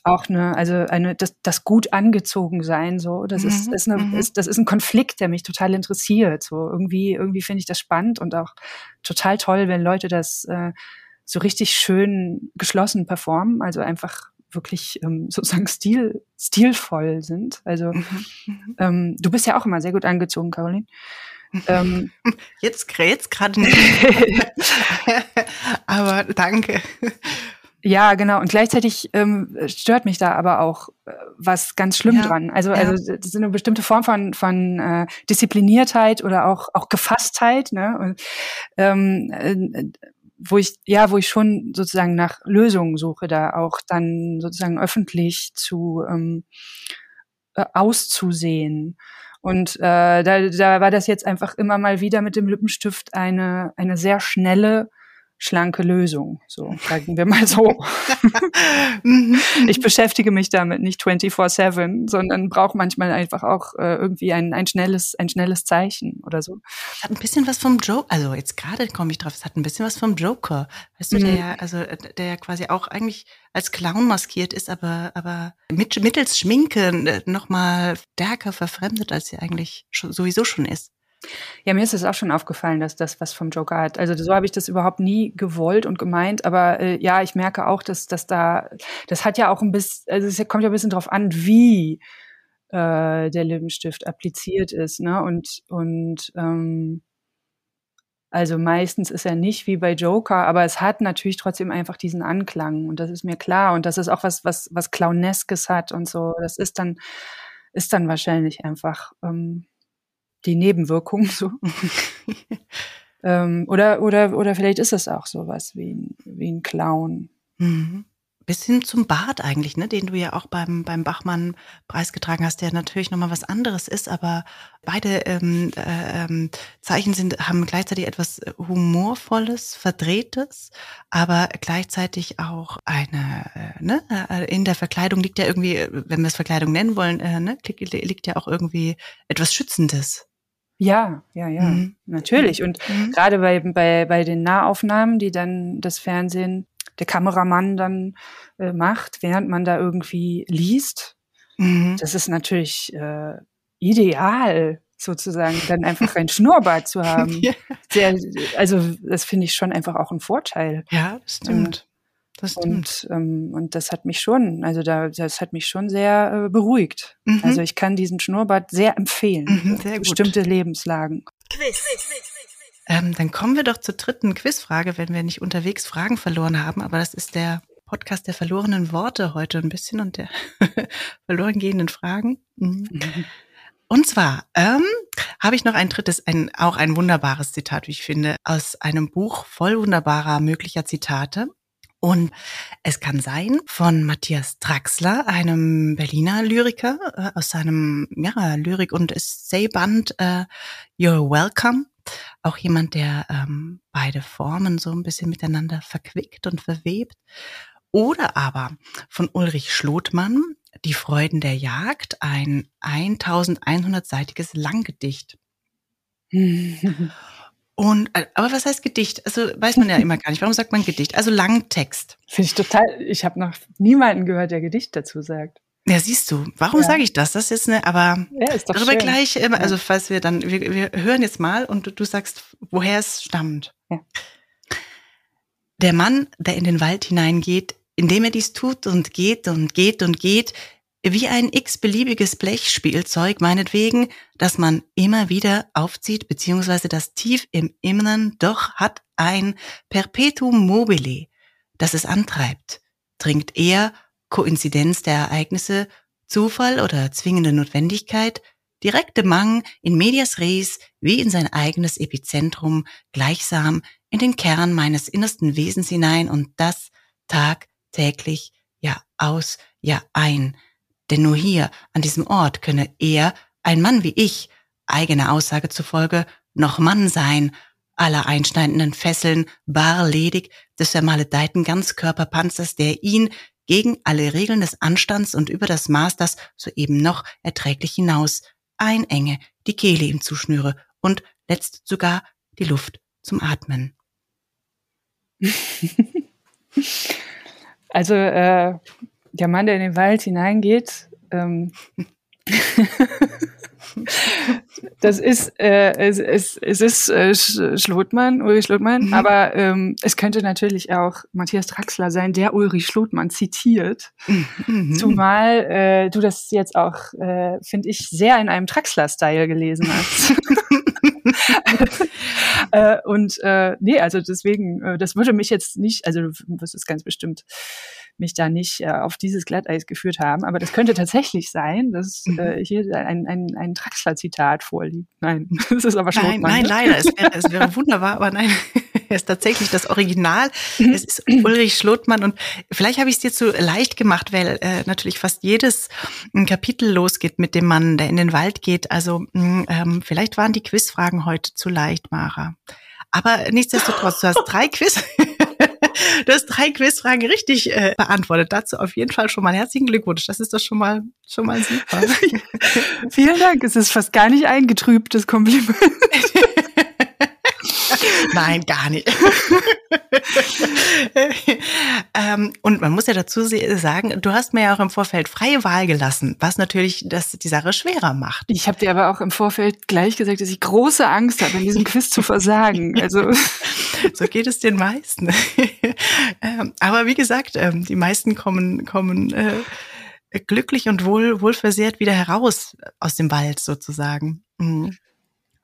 [SPEAKER 3] auch eine, also eine, das, das gut angezogen sein, so, das mhm, ist, ist, eine, mhm. ist, das ist ein Konflikt, der mich total interessiert, so, irgendwie, irgendwie finde ich das spannend und auch total toll, wenn Leute das, äh, so richtig schön geschlossen performen, also einfach wirklich ähm, sozusagen stil, stilvoll sind. Also mhm, mhm. ähm, du bist ja auch immer sehr gut angezogen, Caroline.
[SPEAKER 2] Ähm, jetzt jetzt gerade nicht. aber danke.
[SPEAKER 3] Ja, genau. Und gleichzeitig ähm, stört mich da aber auch äh, was ganz schlimm ja, dran. Also, ja. also das ist eine bestimmte Form von, von äh, Diszipliniertheit oder auch, auch Gefasstheit, ne? Und, ähm, äh, wo ich, ja, wo ich schon sozusagen nach Lösungen suche, da auch dann sozusagen öffentlich zu ähm, äh, auszusehen. Und äh, da, da war das jetzt einfach immer mal wieder mit dem Lippenstift eine, eine sehr schnelle schlanke Lösung, so sagen wir mal so. Mhm. ich beschäftige mich damit nicht 24/7, sondern brauche manchmal einfach auch äh, irgendwie ein, ein schnelles ein schnelles Zeichen oder so.
[SPEAKER 2] Es hat ein bisschen was vom Joker, also jetzt gerade komme ich drauf, es hat ein bisschen was vom Joker, weißt du, mhm. der ja also der ja quasi auch eigentlich als Clown maskiert ist, aber aber mit, mittels Schminke äh, noch mal stärker verfremdet, als sie eigentlich schon, sowieso schon ist.
[SPEAKER 3] Ja, mir ist es auch schon aufgefallen, dass das was vom Joker hat. Also so habe ich das überhaupt nie gewollt und gemeint, aber äh, ja, ich merke auch, dass, dass da, das hat ja auch ein bisschen, also es kommt ja ein bisschen drauf an, wie äh, der Lippenstift appliziert ist, ne? Und, und ähm, also meistens ist er nicht wie bei Joker, aber es hat natürlich trotzdem einfach diesen Anklang und das ist mir klar und das ist auch was, was, was Clowneskes hat und so. Das ist dann, ist dann wahrscheinlich einfach ähm, die Nebenwirkung so. ähm, oder, oder, oder vielleicht ist es auch sowas wie ein, wie ein Clown.
[SPEAKER 2] Mhm. Bis hin zum Bart eigentlich, ne, den du ja auch beim, beim Bachmann preisgetragen hast, der natürlich nochmal was anderes ist, aber beide ähm, äh, ähm, Zeichen sind, haben gleichzeitig etwas Humorvolles, Verdrehtes, aber gleichzeitig auch eine, äh, ne, äh, in der Verkleidung liegt ja irgendwie, wenn wir es Verkleidung nennen wollen, äh, ne, liegt ja auch irgendwie etwas Schützendes.
[SPEAKER 3] Ja, ja, ja, mhm. natürlich. Und mhm. gerade bei, bei, bei den Nahaufnahmen, die dann das Fernsehen, der Kameramann dann äh, macht, während man da irgendwie liest, mhm. das ist natürlich äh, ideal, sozusagen, dann einfach ein Schnurrbart zu haben. ja. Sehr, also das finde ich schon einfach auch ein Vorteil.
[SPEAKER 2] Ja, das stimmt.
[SPEAKER 3] Und, ähm, und das hat mich schon, also da, das hat mich schon sehr äh, beruhigt. Mhm. Also ich kann diesen Schnurrbart sehr empfehlen. Mhm, sehr bestimmte Lebenslagen. Quiz.
[SPEAKER 2] Ähm, dann kommen wir doch zur dritten Quizfrage, wenn wir nicht unterwegs Fragen verloren haben. Aber das ist der Podcast der verlorenen Worte heute ein bisschen und der verloren gehenden Fragen. Mhm. Mhm. Und zwar ähm, habe ich noch ein drittes, ein, auch ein wunderbares Zitat, wie ich finde, aus einem Buch voll wunderbarer möglicher Zitate. Und es kann sein von Matthias Draxler, einem Berliner Lyriker äh, aus seinem ja, Lyrik- und Essayband äh, You're Welcome. Auch jemand, der ähm, beide Formen so ein bisschen miteinander verquickt und verwebt. Oder aber von Ulrich Schlotmann, Die Freuden der Jagd, ein 1100-seitiges Langgedicht. Und, äh, aber was heißt Gedicht? Also weiß man ja immer gar nicht. Warum sagt man Gedicht? Also Langtext.
[SPEAKER 3] Finde ich total, ich habe noch niemanden gehört, der Gedicht dazu sagt.
[SPEAKER 2] Ja, siehst du. Warum ja. sage ich das? Das ist jetzt eine, aber
[SPEAKER 3] ja, ist
[SPEAKER 2] darüber
[SPEAKER 3] schön.
[SPEAKER 2] gleich, also falls wir dann, wir, wir hören jetzt mal und du, du sagst, woher es stammt.
[SPEAKER 3] Ja.
[SPEAKER 2] Der Mann, der in den Wald hineingeht, indem er dies tut und geht und geht und geht, wie ein x-beliebiges Blechspielzeug meinetwegen, das man immer wieder aufzieht, beziehungsweise das tief im Inneren doch hat ein Perpetuum mobile, das es antreibt. Trinkt er Koinzidenz der Ereignisse, Zufall oder zwingende Notwendigkeit, direkte Mang in medias res wie in sein eigenes Epizentrum gleichsam in den Kern meines innersten Wesens hinein und das tagtäglich, ja aus, ja ein, denn nur hier, an diesem Ort, könne er, ein Mann wie ich, eigener Aussage zufolge, noch Mann sein, aller einschneidenden Fesseln, bar ledig des vermaledeiten Ganzkörperpanzers, der ihn gegen alle Regeln des Anstands und über das Maß, das soeben noch erträglich hinaus einenge, die Kehle ihm zuschnüre und letzt sogar die Luft zum Atmen.
[SPEAKER 3] Also äh, der Mann, der in den Wald hineingeht, ähm, das ist, äh, es, es, es ist äh, Schlotmann, Ulrich Schlotmann, mhm. aber ähm, es könnte natürlich auch Matthias Draxler sein, der Ulrich Schlotmann zitiert. Mhm. Zumal äh, du das jetzt auch, äh, finde ich, sehr in einem Draxler-Style gelesen hast. äh, und äh, nee, also deswegen, äh, das würde mich jetzt nicht, also das ist ganz bestimmt mich da nicht äh, auf dieses Glatteis geführt haben. Aber das könnte tatsächlich sein, dass mhm. äh, hier ein, ein, ein Traxler-Zitat vorliegt. Nein, das ist aber schon.
[SPEAKER 2] Nein, nein, leider. Es wäre, es wäre wunderbar, aber nein, es ist tatsächlich das Original. Mhm. Es ist Ulrich Schlotmann und vielleicht habe ich es dir zu leicht gemacht, weil äh, natürlich fast jedes ein Kapitel losgeht mit dem Mann, der in den Wald geht. Also mh, ähm, vielleicht waren die Quizfragen heute zu leicht, Mara. Aber nichtsdestotrotz, du hast drei Quiz. du hast drei Quizfragen richtig äh, beantwortet. Dazu auf jeden Fall schon mal herzlichen Glückwunsch. Das ist doch schon mal schon mal super.
[SPEAKER 3] Vielen Dank. Es ist fast gar nicht eingetrübtes Kompliment.
[SPEAKER 2] Nein, gar nicht. ähm, und man muss ja dazu sagen, du hast mir ja auch im Vorfeld freie Wahl gelassen, was natürlich das die Sache schwerer macht.
[SPEAKER 3] Ich habe dir aber auch im Vorfeld gleich gesagt, dass ich große Angst habe, in diesem Quiz zu versagen. Also
[SPEAKER 2] so geht es den meisten. ähm, aber wie gesagt, ähm, die meisten kommen kommen äh, glücklich und wohl wohlversehrt wieder heraus aus dem Wald sozusagen. Mhm.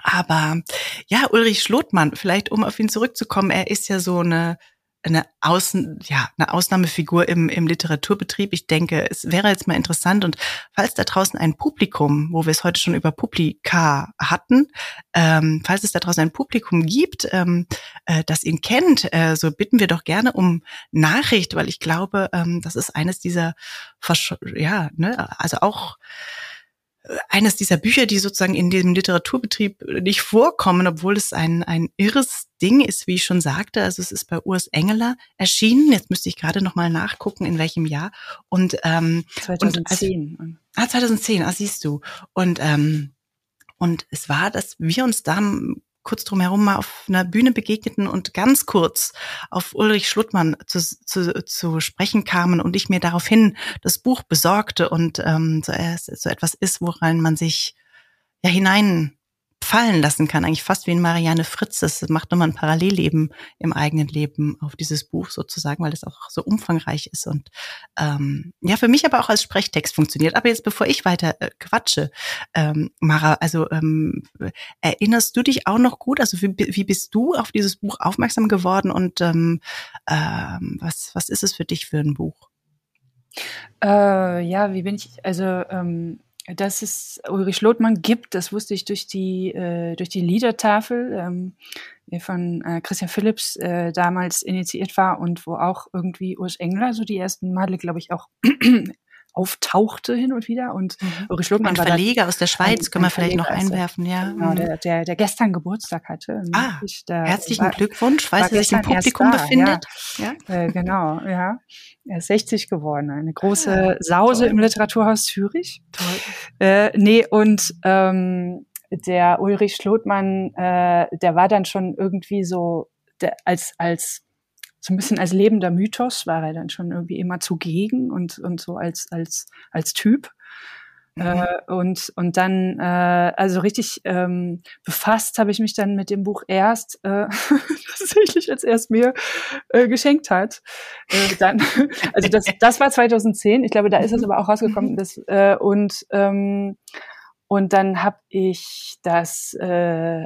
[SPEAKER 2] Aber ja, Ulrich Schlotmann, vielleicht um auf ihn zurückzukommen, er ist ja so eine eine Außen, ja, eine Ausnahmefigur im, im Literaturbetrieb. Ich denke, es wäre jetzt mal interessant und falls da draußen ein Publikum, wo wir es heute schon über Publika hatten, ähm, falls es da draußen ein Publikum gibt, ähm, äh, das ihn kennt, äh, so bitten wir doch gerne um Nachricht, weil ich glaube, ähm, das ist eines dieser, Versch ja, ne, also auch eines dieser Bücher, die sozusagen in dem Literaturbetrieb nicht vorkommen, obwohl es ein, ein irres Ding ist, wie ich schon sagte. Also es ist bei Urs Engeler erschienen. Jetzt müsste ich gerade noch mal nachgucken, in welchem Jahr. Und ähm,
[SPEAKER 3] 2010.
[SPEAKER 2] Und, also, ah, 2010, ah, siehst du. Und ähm, und es war, dass wir uns da kurz drumherum mal auf einer Bühne begegneten und ganz kurz auf Ulrich Schluttmann zu, zu, zu sprechen kamen und ich mir daraufhin das Buch besorgte und ähm, so, äh, so etwas ist, woran man sich ja hinein fallen lassen kann, eigentlich fast wie in Marianne Fritz. Das macht nochmal ein Parallelleben im eigenen Leben auf dieses Buch sozusagen, weil es auch so umfangreich ist und ähm, ja, für mich aber auch als Sprechtext funktioniert. Aber jetzt, bevor ich weiter äh, quatsche, ähm, Mara, also ähm, erinnerst du dich auch noch gut? Also wie, wie bist du auf dieses Buch aufmerksam geworden und ähm, ähm, was, was ist es für dich für ein Buch?
[SPEAKER 3] Äh, ja, wie bin ich, also ähm, dass es Ulrich Lothmann gibt, das wusste ich durch die, äh, durch die Liedertafel, ähm, die von äh, Christian Philipps äh, damals initiiert war und wo auch irgendwie Urs Engler so die ersten Male, glaube ich, auch auftauchte hin und wieder. Und
[SPEAKER 2] mhm. Ulrich Lothmann war Verleger aus der Schweiz, ein, können wir vielleicht noch einwerfen, ja.
[SPEAKER 3] Genau, mhm. der, der, der gestern Geburtstag hatte.
[SPEAKER 2] Ah, der, herzlichen war, Glückwunsch, falls er sich im Publikum da, befindet.
[SPEAKER 3] Ja, ja? Äh, genau, ja. Er ist 60 geworden, eine große ah, Sause toll. im Literaturhaus Zürich. Toll. Äh, nee, und ähm, der Ulrich Schlotmann, äh, der war dann schon irgendwie so der, als als so ein bisschen als lebender Mythos war er dann schon irgendwie immer zugegen und und so als als als Typ. Mhm. Äh, und, und dann, äh, also richtig ähm, befasst habe ich mich dann mit dem Buch erst, äh, tatsächlich als er es mir äh, geschenkt hat. Äh, dann, also das, das war 2010, ich glaube, da ist es aber auch rausgekommen. Das, äh, und, ähm, und dann habe ich das äh,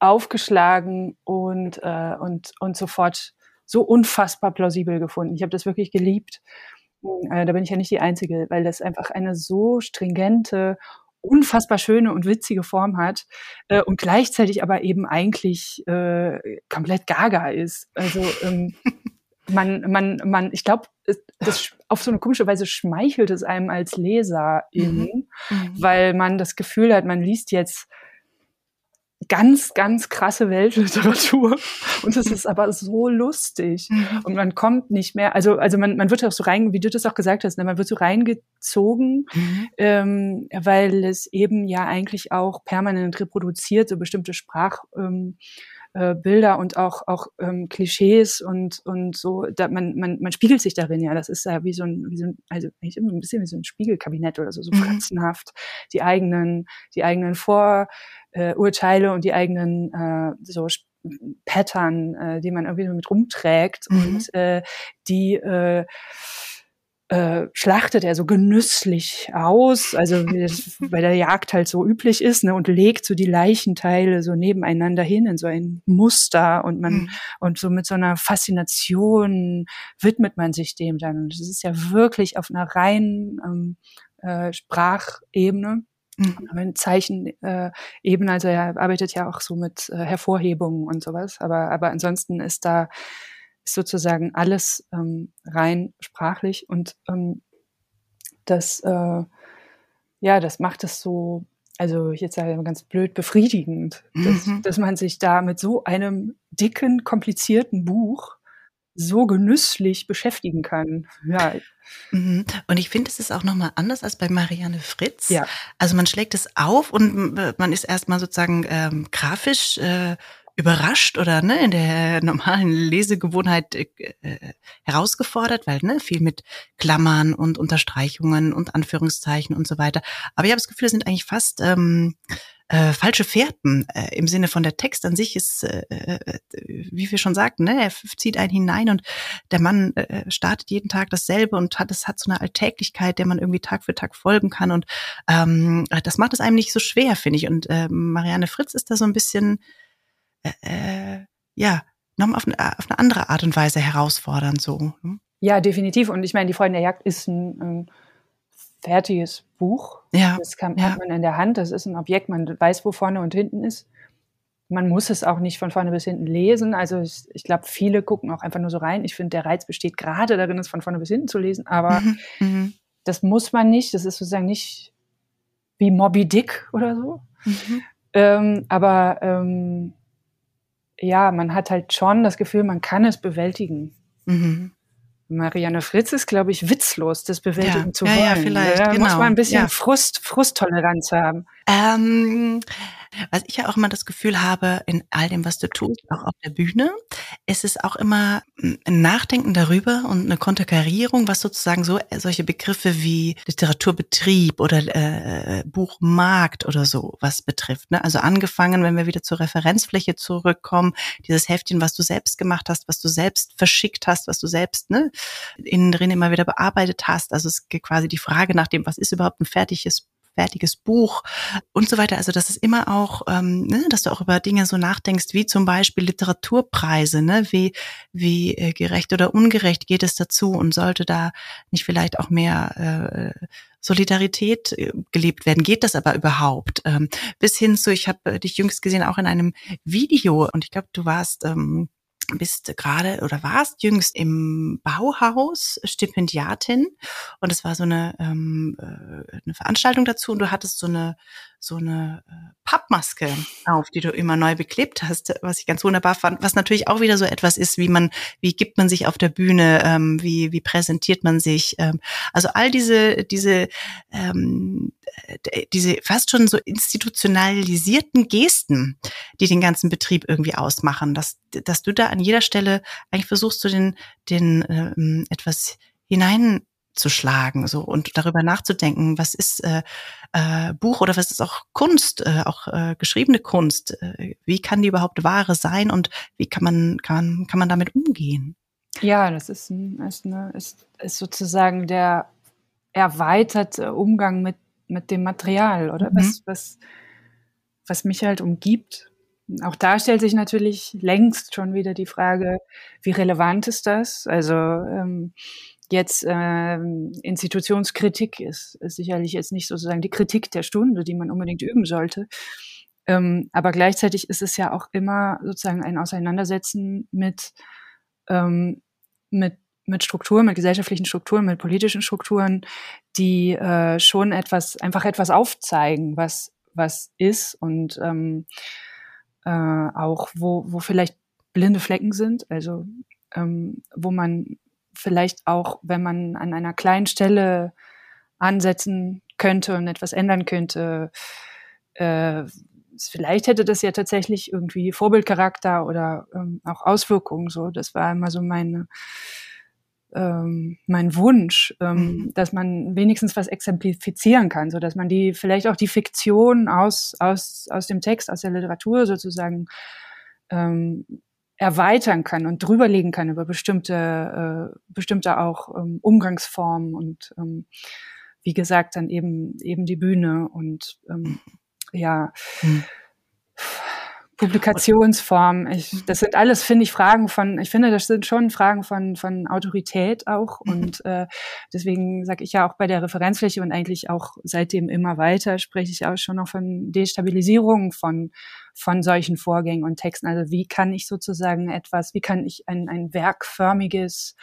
[SPEAKER 3] aufgeschlagen und, äh, und, und sofort so unfassbar plausibel gefunden. Ich habe das wirklich geliebt. Äh, da bin ich ja nicht die Einzige, weil das einfach eine so stringente, unfassbar schöne und witzige Form hat äh, und gleichzeitig aber eben eigentlich äh, komplett gaga ist. Also ähm, man, man, man, ich glaube, das auf so eine komische Weise schmeichelt es einem als Leser mhm. mhm. weil man das Gefühl hat, man liest jetzt ganz, ganz krasse Weltliteratur. Und es ist aber so lustig. Mhm. Und man kommt nicht mehr, also, also man, man wird auch so rein, wie du das auch gesagt hast, ne, man wird so reingezogen, mhm. ähm, weil es eben ja eigentlich auch permanent reproduziert, so bestimmte Sprach, ähm, äh, Bilder und auch auch ähm, Klischees und und so da, man man man spiegelt sich darin ja das ist ja wie so ein wie so ein also eigentlich immer ein bisschen wie so ein Spiegelkabinett oder so so mhm. fratzenhaft die eigenen die eigenen Vor äh, und die eigenen äh, so Pattern, äh, die man irgendwie so mit rumträgt mhm. und äh, die äh, äh, schlachtet er so genüsslich aus, also wie das bei der Jagd halt so üblich ist, ne, und legt so die Leichenteile so nebeneinander hin in so ein Muster und man mhm. und so mit so einer Faszination widmet man sich dem dann. Und das ist ja wirklich auf einer reinen ähm, äh, Sprachebene Mhm. Zeichenebene, äh, also er arbeitet ja auch so mit äh, Hervorhebungen und sowas, aber, aber ansonsten ist da ist sozusagen alles ähm, rein sprachlich und ähm, das, äh, ja, das macht es so, also jetzt sage ich ganz blöd, befriedigend, dass, mhm. dass man sich da mit so einem dicken, komplizierten Buch so genüsslich beschäftigen kann. Ja.
[SPEAKER 2] Mhm. Und ich finde, es ist auch nochmal anders als bei Marianne Fritz. Ja. Also man schlägt es auf und man ist erstmal sozusagen ähm, grafisch äh, überrascht oder ne, in der normalen Lesegewohnheit äh, äh, herausgefordert, weil ne, viel mit Klammern und Unterstreichungen und Anführungszeichen und so weiter. Aber ich habe das Gefühl, das sind eigentlich fast ähm, äh, falsche Fährten äh, im Sinne von der Text an sich ist, äh, äh, wie wir schon sagten, ne, er zieht einen hinein und der Mann äh, startet jeden Tag dasselbe und hat es hat so eine Alltäglichkeit, der man irgendwie Tag für Tag folgen kann und ähm, das macht es einem nicht so schwer, finde ich. Und äh, Marianne Fritz ist da so ein bisschen äh, äh ja nochmal auf eine, auf eine andere Art und Weise herausfordernd so. Hm?
[SPEAKER 3] Ja, definitiv. Und ich meine, die Freunde der Jagd ist ein, ein fertiges Buch. Ja. Das kann, ja. hat man in der Hand. Das ist ein Objekt. Man weiß, wo vorne und hinten ist. Man muss es auch nicht von vorne bis hinten lesen. Also ich, ich glaube, viele gucken auch einfach nur so rein. Ich finde, der Reiz besteht gerade darin, es von vorne bis hinten zu lesen. Aber mhm. mhm. das muss man nicht. Das ist sozusagen nicht wie Moby Dick oder so. Mhm. Ähm, aber ähm, ja, man hat halt schon das Gefühl, man kann es bewältigen. Mhm. Marianne Fritz ist, glaube ich, witzlos, das bewältigen ja, zu wollen. Ja, ja vielleicht. Da genau. muss man ein bisschen. Frust, Frusttoleranz haben.
[SPEAKER 2] Ähm, was ich ja auch immer das Gefühl habe, in all dem, was du tust, auch auf der Bühne, ist es auch immer ein Nachdenken darüber und eine Konterkarierung, was sozusagen so äh, solche Begriffe wie Literaturbetrieb oder äh, Buchmarkt oder so was betrifft. Ne? Also angefangen, wenn wir wieder zur Referenzfläche zurückkommen, dieses Heftchen, was du selbst gemacht hast, was du selbst verschickt hast, was du selbst ne, innen drin immer wieder bearbeitet hast. Also es geht quasi die Frage nach dem, was ist überhaupt ein fertiges fertiges Buch und so weiter. Also das ist immer auch, ähm, ne, dass du auch über Dinge so nachdenkst, wie zum Beispiel Literaturpreise, ne? wie, wie äh, gerecht oder ungerecht geht es dazu und sollte da nicht vielleicht auch mehr äh, Solidarität äh, gelebt werden. Geht das aber überhaupt? Ähm, bis hin zu, ich habe dich jüngst gesehen, auch in einem Video und ich glaube, du warst ähm, bist gerade oder warst jüngst im Bauhaus Stipendiatin. Und es war so eine, ähm, äh, eine Veranstaltung dazu und du hattest so eine so eine äh, Pappmaske auf, die du immer neu beklebt hast, was ich ganz wunderbar fand, was natürlich auch wieder so etwas ist, wie man, wie gibt man sich auf der Bühne, ähm, wie, wie präsentiert man sich. Ähm, also all diese, diese, ähm, diese fast schon so institutionalisierten Gesten, die den ganzen Betrieb irgendwie ausmachen, dass, dass du da an jeder Stelle eigentlich versuchst, du den, den ähm, etwas hinein zu schlagen so und darüber nachzudenken, was ist äh, äh, Buch oder was ist auch Kunst, äh, auch äh, geschriebene Kunst, äh, wie kann die überhaupt Ware sein und wie kann man kann kann man damit umgehen?
[SPEAKER 3] Ja, das ist, ein, ist, eine, ist, ist sozusagen der erweiterte Umgang mit mit dem Material, oder? Mhm. Was, was, was mich halt umgibt. Auch da stellt sich natürlich längst schon wieder die Frage, wie relevant ist das? Also ähm, jetzt ähm, Institutionskritik ist, ist sicherlich jetzt nicht sozusagen die Kritik der Stunde, die man unbedingt üben sollte. Ähm, aber gleichzeitig ist es ja auch immer sozusagen ein Auseinandersetzen mit, ähm, mit mit Strukturen, mit gesellschaftlichen Strukturen, mit politischen Strukturen, die äh, schon etwas, einfach etwas aufzeigen, was, was ist und ähm, äh, auch wo, wo vielleicht blinde Flecken sind, also ähm, wo man vielleicht auch, wenn man an einer kleinen Stelle ansetzen könnte und etwas ändern könnte, äh, vielleicht hätte das ja tatsächlich irgendwie Vorbildcharakter oder ähm, auch Auswirkungen. So, das war immer so meine ähm, mein Wunsch, ähm, mhm. dass man wenigstens was exemplifizieren kann, so dass man die vielleicht auch die Fiktion aus aus aus dem Text, aus der Literatur sozusagen ähm, erweitern kann und drüberlegen kann über bestimmte äh, bestimmte auch ähm, Umgangsformen und ähm, wie gesagt dann eben eben die Bühne und ähm, ja. Mhm Publikationsform. Ich, das sind alles, finde ich, Fragen von, ich finde, das sind schon Fragen von, von Autorität auch. Mhm. Und äh, deswegen sage ich ja auch bei der Referenzfläche und eigentlich auch seitdem immer weiter, spreche ich auch schon noch von Destabilisierung von, von solchen Vorgängen und Texten. Also wie kann ich sozusagen etwas, wie kann ich ein, ein werkförmiges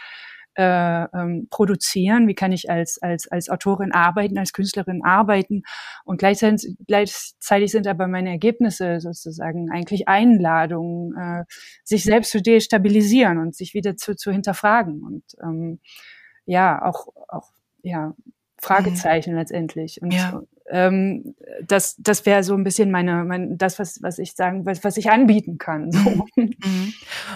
[SPEAKER 3] äh, ähm, produzieren, wie kann ich als, als, als Autorin arbeiten, als Künstlerin arbeiten. Und gleichzeitig, gleichzeitig sind aber meine Ergebnisse sozusagen eigentlich Einladungen, äh, sich selbst zu destabilisieren und sich wieder zu, zu hinterfragen. Und ähm, ja, auch, auch ja, Fragezeichen mhm. letztendlich. Und ja ähm, das, das wäre so ein bisschen meine, mein, das, was, was ich sagen, was, was ich anbieten kann. So. Mhm.
[SPEAKER 2] mhm.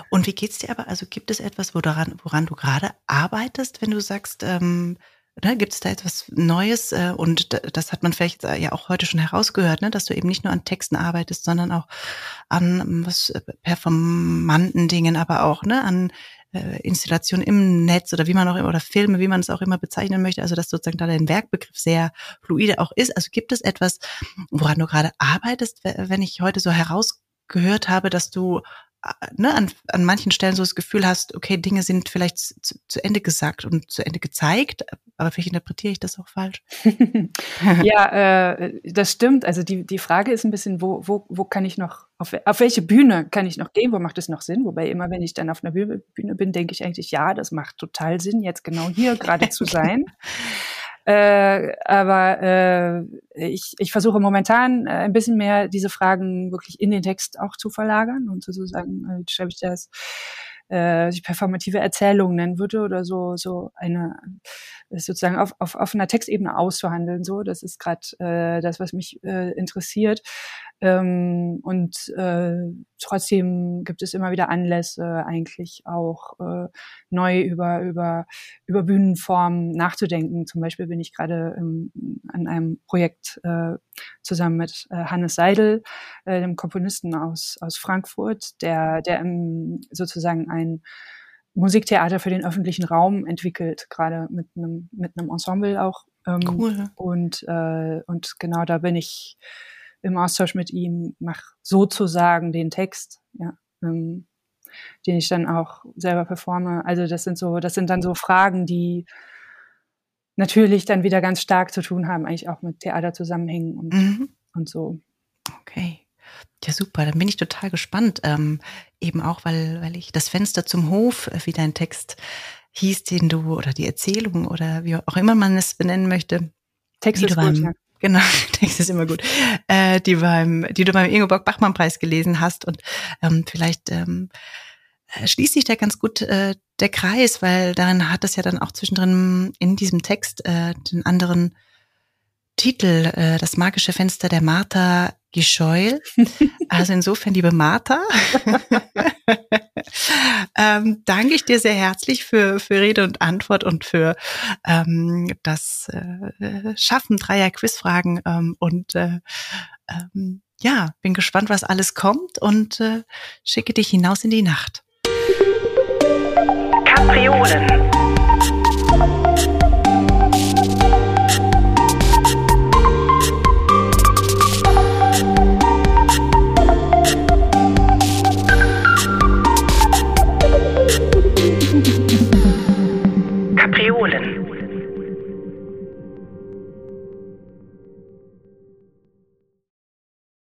[SPEAKER 2] Und wie geht's dir aber? Also gibt es etwas, wo daran, woran du gerade arbeitest, wenn du sagst, ähm, ne, gibt es da etwas Neues? Äh, und das hat man vielleicht ja auch heute schon herausgehört, ne, dass du eben nicht nur an Texten arbeitest, sondern auch an was äh, performanten Dingen, aber auch ne, an äh, Installation im Netz oder wie man auch immer, oder Filme, wie man es auch immer bezeichnen möchte, also dass sozusagen da dein Werkbegriff sehr fluide auch ist. Also gibt es etwas, woran du gerade arbeitest, wenn ich heute so herausgehört habe, dass du ne, an, an manchen Stellen so das Gefühl hast, okay, Dinge sind vielleicht zu, zu Ende gesagt und zu Ende gezeigt, aber vielleicht interpretiere ich das auch falsch.
[SPEAKER 3] ja, äh, das stimmt. Also die, die Frage ist ein bisschen, wo, wo, wo kann ich noch, auf, auf welche Bühne kann ich noch gehen, wo macht es noch Sinn? Wobei immer, wenn ich dann auf einer Bühne bin, denke ich eigentlich, ja, das macht total Sinn, jetzt genau hier gerade zu sein. Äh, aber äh, ich, ich versuche momentan äh, ein bisschen mehr diese Fragen wirklich in den Text auch zu verlagern und sozusagen äh, schreibe ich das äh, die performative Erzählung nennen würde oder so so eine sozusagen auf, auf, auf einer Textebene auszuhandeln. So das ist gerade äh, das was mich äh, interessiert ähm, und äh, trotzdem gibt es immer wieder Anlässe, eigentlich auch äh, neu über, über, über Bühnenformen nachzudenken. Zum Beispiel bin ich gerade ähm, an einem Projekt äh, zusammen mit äh, Hannes Seidel, äh, dem Komponisten aus, aus Frankfurt, der, der ähm, sozusagen ein Musiktheater für den öffentlichen Raum entwickelt, gerade mit einem mit einem Ensemble auch. Ähm, cool. Und äh, und genau da bin ich im Austausch mit ihm, mache sozusagen den Text, ja, ähm, den ich dann auch selber performe. Also das sind so, das sind dann so Fragen, die natürlich dann wieder ganz stark zu tun haben, eigentlich auch mit Theater zusammenhängen und, mhm. und so.
[SPEAKER 2] Okay. Ja, super. Dann bin ich total gespannt. Ähm, eben auch, weil, weil ich das Fenster zum Hof, äh, wie dein Text hieß, den du, oder die Erzählung oder wie auch immer man es benennen möchte.
[SPEAKER 3] Text ist gut, ja.
[SPEAKER 2] Genau, Text ist immer gut. Äh, die beim, die du beim Ingeborg Bachmann Preis gelesen hast und ähm, vielleicht ähm, äh, schließt sich da ganz gut äh, der Kreis, weil darin hat es ja dann auch zwischendrin in diesem Text äh, den anderen Titel, äh, das magische Fenster der Martha Gescheul. Also insofern, liebe Martha, ähm, danke ich dir sehr herzlich für, für Rede und Antwort und für ähm, das äh, Schaffen dreier Quizfragen ähm, und äh, ähm, ja, bin gespannt, was alles kommt und äh, schicke dich hinaus in die Nacht.
[SPEAKER 1] Kapriolen